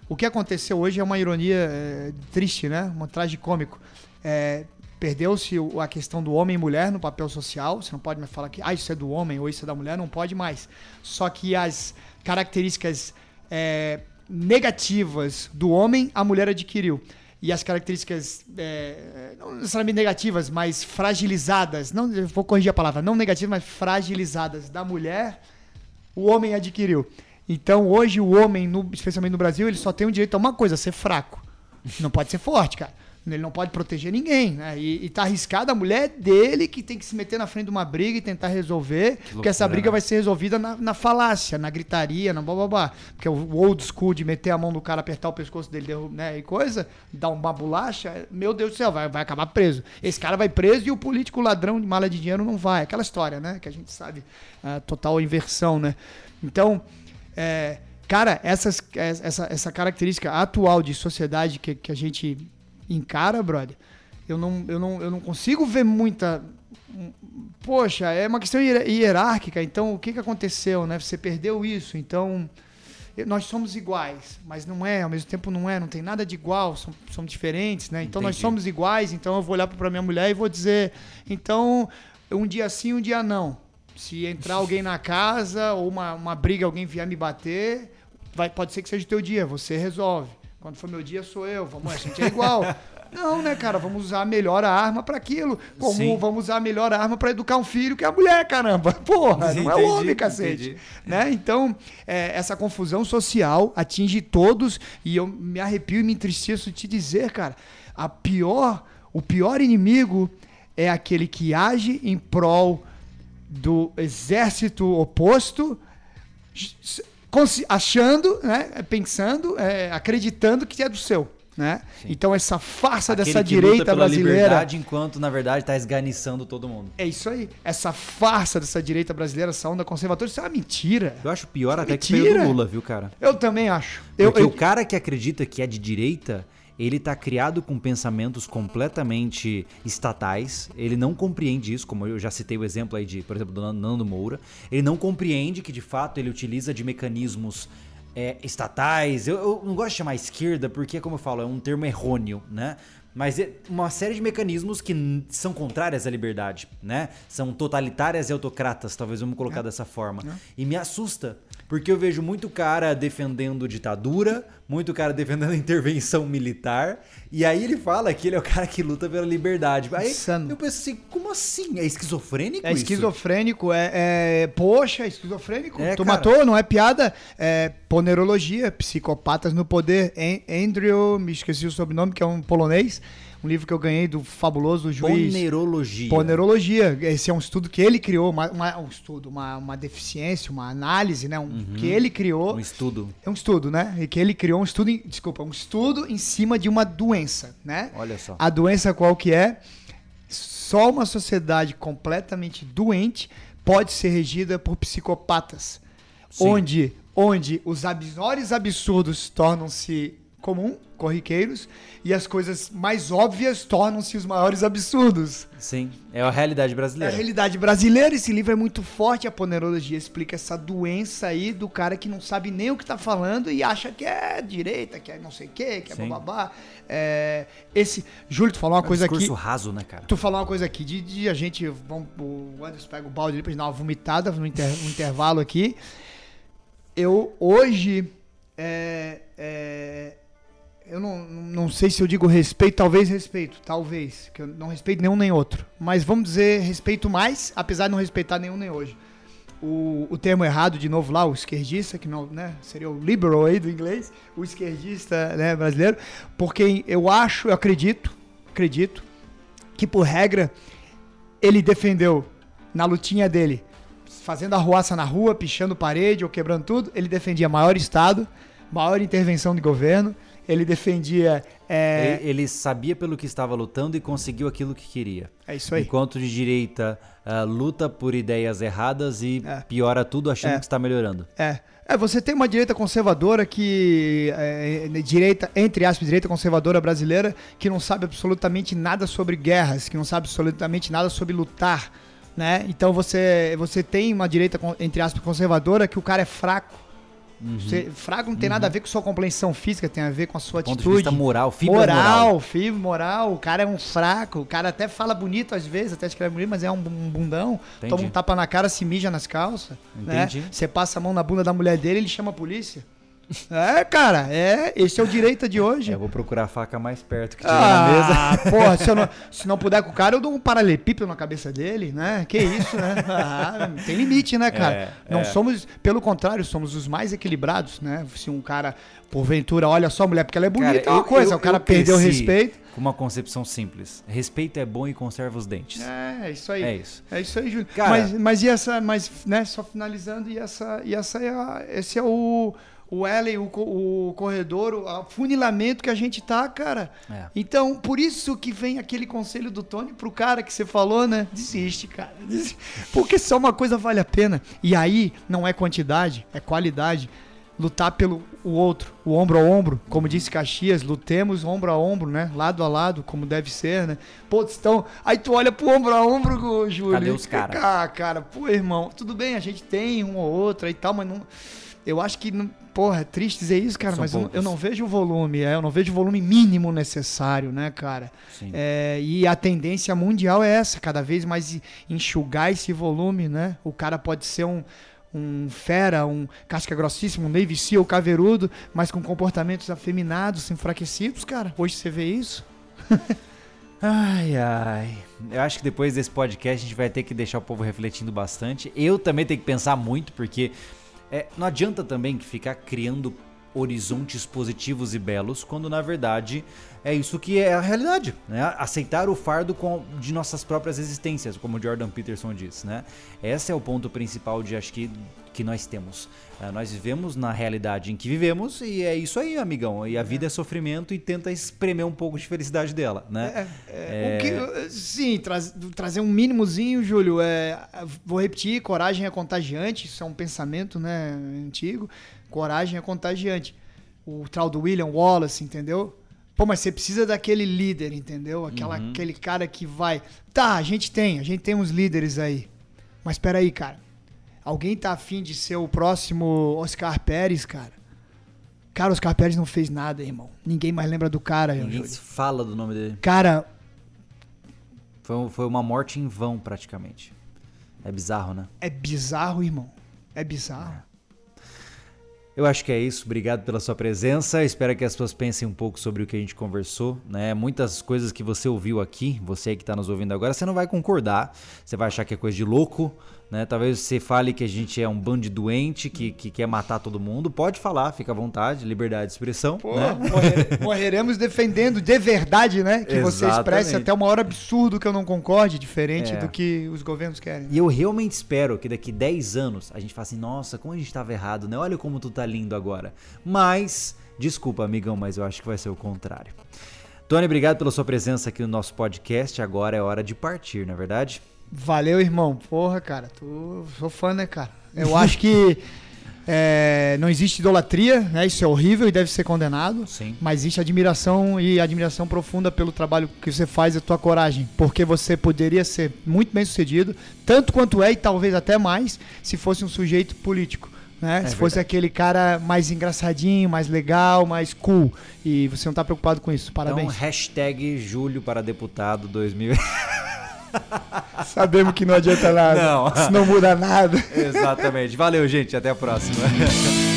o que aconteceu hoje é uma ironia é, triste, né? Um tragicômico. É, Perdeu-se a questão do homem e mulher no papel social. Você não pode mais falar que ah, isso é do homem ou isso é da mulher, não pode mais. Só que as características é, negativas do homem, a mulher adquiriu. E as características, é, não necessariamente negativas, mas fragilizadas, não, vou corrigir a palavra, não negativas, mas fragilizadas da mulher, o homem adquiriu. Então hoje o homem, no, especialmente no Brasil, ele só tem o direito a uma coisa, ser fraco. Não pode ser forte, cara. Ele não pode proteger ninguém, né? E, e tá arriscado a mulher dele que tem que se meter na frente de uma briga e tentar resolver, que porque essa briga né? vai ser resolvida na, na, falácia, na gritaria, na blá Porque o old school de meter a mão no cara, apertar o pescoço dele, né, e coisa, dar uma bolacha, meu Deus do céu, vai, vai acabar preso. Esse cara vai preso e o político ladrão de mala de dinheiro não vai. Aquela história, né? Que a gente sabe, a total inversão, né? Então, é, cara, essas, essa, essa característica atual de sociedade que, que a gente encara, brother, eu não, eu não, eu não consigo ver muita. Poxa, é uma questão hierárquica, então o que, que aconteceu, né? Você perdeu isso, então nós somos iguais, mas não é, ao mesmo tempo não é, não tem nada de igual, somos, somos diferentes, né? Então Entendi. nós somos iguais, então eu vou olhar para minha mulher e vou dizer, então um dia sim, um dia não. Se entrar alguém na casa ou uma, uma briga, alguém vier me bater, vai, pode ser que seja o teu dia, você resolve. Quando for meu dia, sou eu. Vamos, a gente é igual. Não, né, cara? Vamos usar a melhor arma para aquilo. Como Sim. vamos usar a melhor arma para educar um filho que é a mulher, caramba. Porra, não é o homem, cacete. Entendi. Né? Então, é, essa confusão social atinge todos e eu me arrepio e me entristeço de te dizer, cara, a pior, o pior inimigo é aquele que age em prol do exército oposto achando, né, pensando, é, acreditando que é do seu. Né? Então essa farsa Aquele dessa direita brasileira, enquanto na verdade está esganiçando todo mundo. É isso aí. Essa farsa dessa direita brasileira, essa onda conservadora, isso é uma mentira. Eu acho pior é até que do Lula, viu, cara? Eu também acho. Porque eu, o cara que acredita que é de direita, ele está criado com pensamentos completamente estatais, ele não compreende isso, como eu já citei o exemplo aí de, por exemplo, do Nando Moura, ele não compreende que de fato ele utiliza de mecanismos é, estatais, eu, eu, não gosto de chamar esquerda porque, como eu falo, é um termo errôneo, né? Mas é uma série de mecanismos que são contrárias à liberdade, né? São totalitárias e autocratas, talvez vamos colocar é. dessa forma. É. E me assusta, porque eu vejo muito cara defendendo ditadura, muito cara defendendo a intervenção militar, e aí ele fala que ele é o cara que luta pela liberdade. Aí Insano. eu penso assim, como assim? É esquizofrênico É isso? esquizofrênico, é, é, Poxa, é esquizofrênico. É, tu cara. matou, não é piada. É ponerologia, psicopatas no poder. Andrew, me esqueci o sobrenome, que é um polonês um livro que eu ganhei do fabuloso juiz. Ponerologia. Ponerologia. Esse é um estudo que ele criou, uma, uma um estudo, uma, uma deficiência, uma análise, né? Um, uhum. Que ele criou. Um estudo. É um estudo, né? E que ele criou um estudo, em, desculpa, um estudo em cima de uma doença, né? Olha só. A doença qual que é? Só uma sociedade completamente doente pode ser regida por psicopatas. Sim. Onde, onde os menores absurdos tornam-se comum, corriqueiros, e as coisas mais óbvias tornam-se os maiores absurdos. Sim, é a realidade brasileira. É a realidade brasileira, esse livro é muito forte, a ponerologia explica essa doença aí do cara que não sabe nem o que tá falando e acha que é direita, que é não sei o quê, que é Sim. bababá. É, esse, Júlio, tu falou uma é coisa aqui. raso, né, cara? Tu falou uma coisa aqui de, de a gente, vamos, o Anderson pega o balde ali pra gente dar uma vomitada no, inter, no intervalo aqui. Eu, hoje, é, é eu não, não sei se eu digo respeito, talvez respeito, talvez, que eu não respeito nenhum nem outro. Mas vamos dizer respeito mais, apesar de não respeitar nenhum nem hoje. O, o termo errado, de novo lá, o esquerdista, que não, né, seria o liberal aí do inglês, o esquerdista né, brasileiro, porque eu acho, eu acredito, acredito, que por regra ele defendeu na lutinha dele, fazendo arruaça na rua, pichando parede ou quebrando tudo, ele defendia maior Estado, maior intervenção de governo, ele defendia. É... Ele, sabia pelo que estava lutando e conseguiu aquilo que queria. É isso aí. Enquanto de direita uh, luta por ideias erradas e é. piora tudo achando é. que está melhorando. É. É, você tem uma direita conservadora que. É, direita, entre aspas, direita conservadora brasileira, que não sabe absolutamente nada sobre guerras, que não sabe absolutamente nada sobre lutar. Né? Então você, você tem uma direita, entre aspas, conservadora, que o cara é fraco Uhum. Você, fraco não tem uhum. nada a ver com sua compreensão física, tem a ver com a sua Ponto atitude. De vista moral, fibra moral. Moral, fibra moral. O cara é um fraco, o cara até fala bonito às vezes, até escreve bonito, mas é um bundão. Entendi. Toma um tapa na cara, se mija nas calças. Né? Entendi. Né? Você passa a mão na bunda da mulher dele, ele chama a polícia. É, cara, é, esse é o direito de hoje. É, eu vou procurar a faca mais perto que tiver ah, na mesa. Porra, se, eu não, se não puder com o cara, eu dou um paralelepípedo na cabeça dele, né? Que isso, né? Ah, tem limite, né, cara? É, não é. somos, pelo contrário, somos os mais equilibrados, né? Se um cara, porventura, olha só a mulher porque ela é bonita, cara, é uma coisa, eu, o cara perdeu o respeito. Com uma concepção simples. Respeito é bom e conserva os dentes. É, isso aí. É isso. É isso aí, Júlio. Cara, mas, mas e essa, mas, né, só finalizando, e essa, e essa é a, esse é o o Ellen, o, o corredor, o funilamento que a gente tá, cara. É. Então, por isso que vem aquele conselho do Tony pro cara que você falou, né? Desiste, cara. Desiste. Porque só uma coisa vale a pena. E aí, não é quantidade, é qualidade. Lutar pelo o outro, o ombro a ombro, como disse Caxias, lutemos ombro a ombro, né? Lado a lado, como deve ser, né? Pô, então, aí tu olha pro ombro a ombro, Júlio. Cadê os caras? Ah, cara, pô, irmão, tudo bem, a gente tem um ou outro e tal, mas não eu acho que, porra, é triste dizer isso, cara, São mas eu, eu, não vejo o volume, é, eu não vejo o volume mínimo necessário, né, cara? É, e a tendência mundial é essa, cada vez mais enxugar esse volume, né? O cara pode ser um, um fera, um casca grossíssimo, um Navy Seal caveirudo, mas com comportamentos afeminados, enfraquecidos, cara. Hoje você vê isso? ai, ai. Eu acho que depois desse podcast a gente vai ter que deixar o povo refletindo bastante. Eu também tenho que pensar muito, porque é, não adianta também ficar criando horizontes positivos e belos, quando na verdade é isso que é a realidade, né? Aceitar o fardo de nossas próprias existências, como Jordan Peterson diz, né? Esse é o ponto principal de acho que que nós temos. Uh, nós vivemos na realidade em que vivemos e é isso aí, amigão. E a vida é, é sofrimento e tenta espremer um pouco de felicidade dela, né? É, é, é... Que, sim, trazer um mínimozinho, Júlio. É, vou repetir, coragem é contagiante. Isso é um pensamento, né, antigo. Coragem é contagiante. O tal do William Wallace, entendeu? Pô, mas você precisa daquele líder, entendeu? Aquela, uhum. Aquele cara que vai. Tá, a gente tem, a gente tem uns líderes aí. Mas peraí, cara. Alguém tá afim de ser o próximo Oscar Pérez, cara? Cara, Oscar Pérez não fez nada, irmão. Ninguém mais lembra do cara. Ninguém fala do nome dele. Cara. Foi, foi uma morte em vão, praticamente. É bizarro, né? É bizarro, irmão. É bizarro. É. Eu acho que é isso. Obrigado pela sua presença. Espero que as pessoas pensem um pouco sobre o que a gente conversou. Né? Muitas coisas que você ouviu aqui, você que está nos ouvindo agora, você não vai concordar. Você vai achar que é coisa de louco. Né? Talvez você fale que a gente é um bando de doente que, que quer matar todo mundo. Pode falar, fica à vontade, liberdade de expressão. Pô, né? morrer, morreremos defendendo de verdade, né? Que Exatamente. você expresse até uma hora absurdo que eu não concorde, diferente é. do que os governos querem. E eu realmente espero que daqui 10 anos a gente faça assim, nossa, como a gente estava errado, né? Olha como tu tá lindo agora. Mas, desculpa, amigão, mas eu acho que vai ser o contrário. Tony, obrigado pela sua presença aqui no nosso podcast. Agora é hora de partir, não é verdade? Valeu, irmão. Porra, cara, tu sou fã, né, cara? Eu acho que é, não existe idolatria, né? Isso é horrível e deve ser condenado. Sim. Mas existe admiração e admiração profunda pelo trabalho que você faz e a tua coragem. Porque você poderia ser muito bem sucedido, tanto quanto é, e talvez até mais, se fosse um sujeito político. Né? É se verdade. fosse aquele cara mais engraçadinho, mais legal, mais cool. E você não está preocupado com isso. Parabéns. Então, hashtag Júlio para deputado 2000. Sabemos que não adianta nada. Não. Isso não muda nada. Exatamente. Valeu, gente. Até a próxima.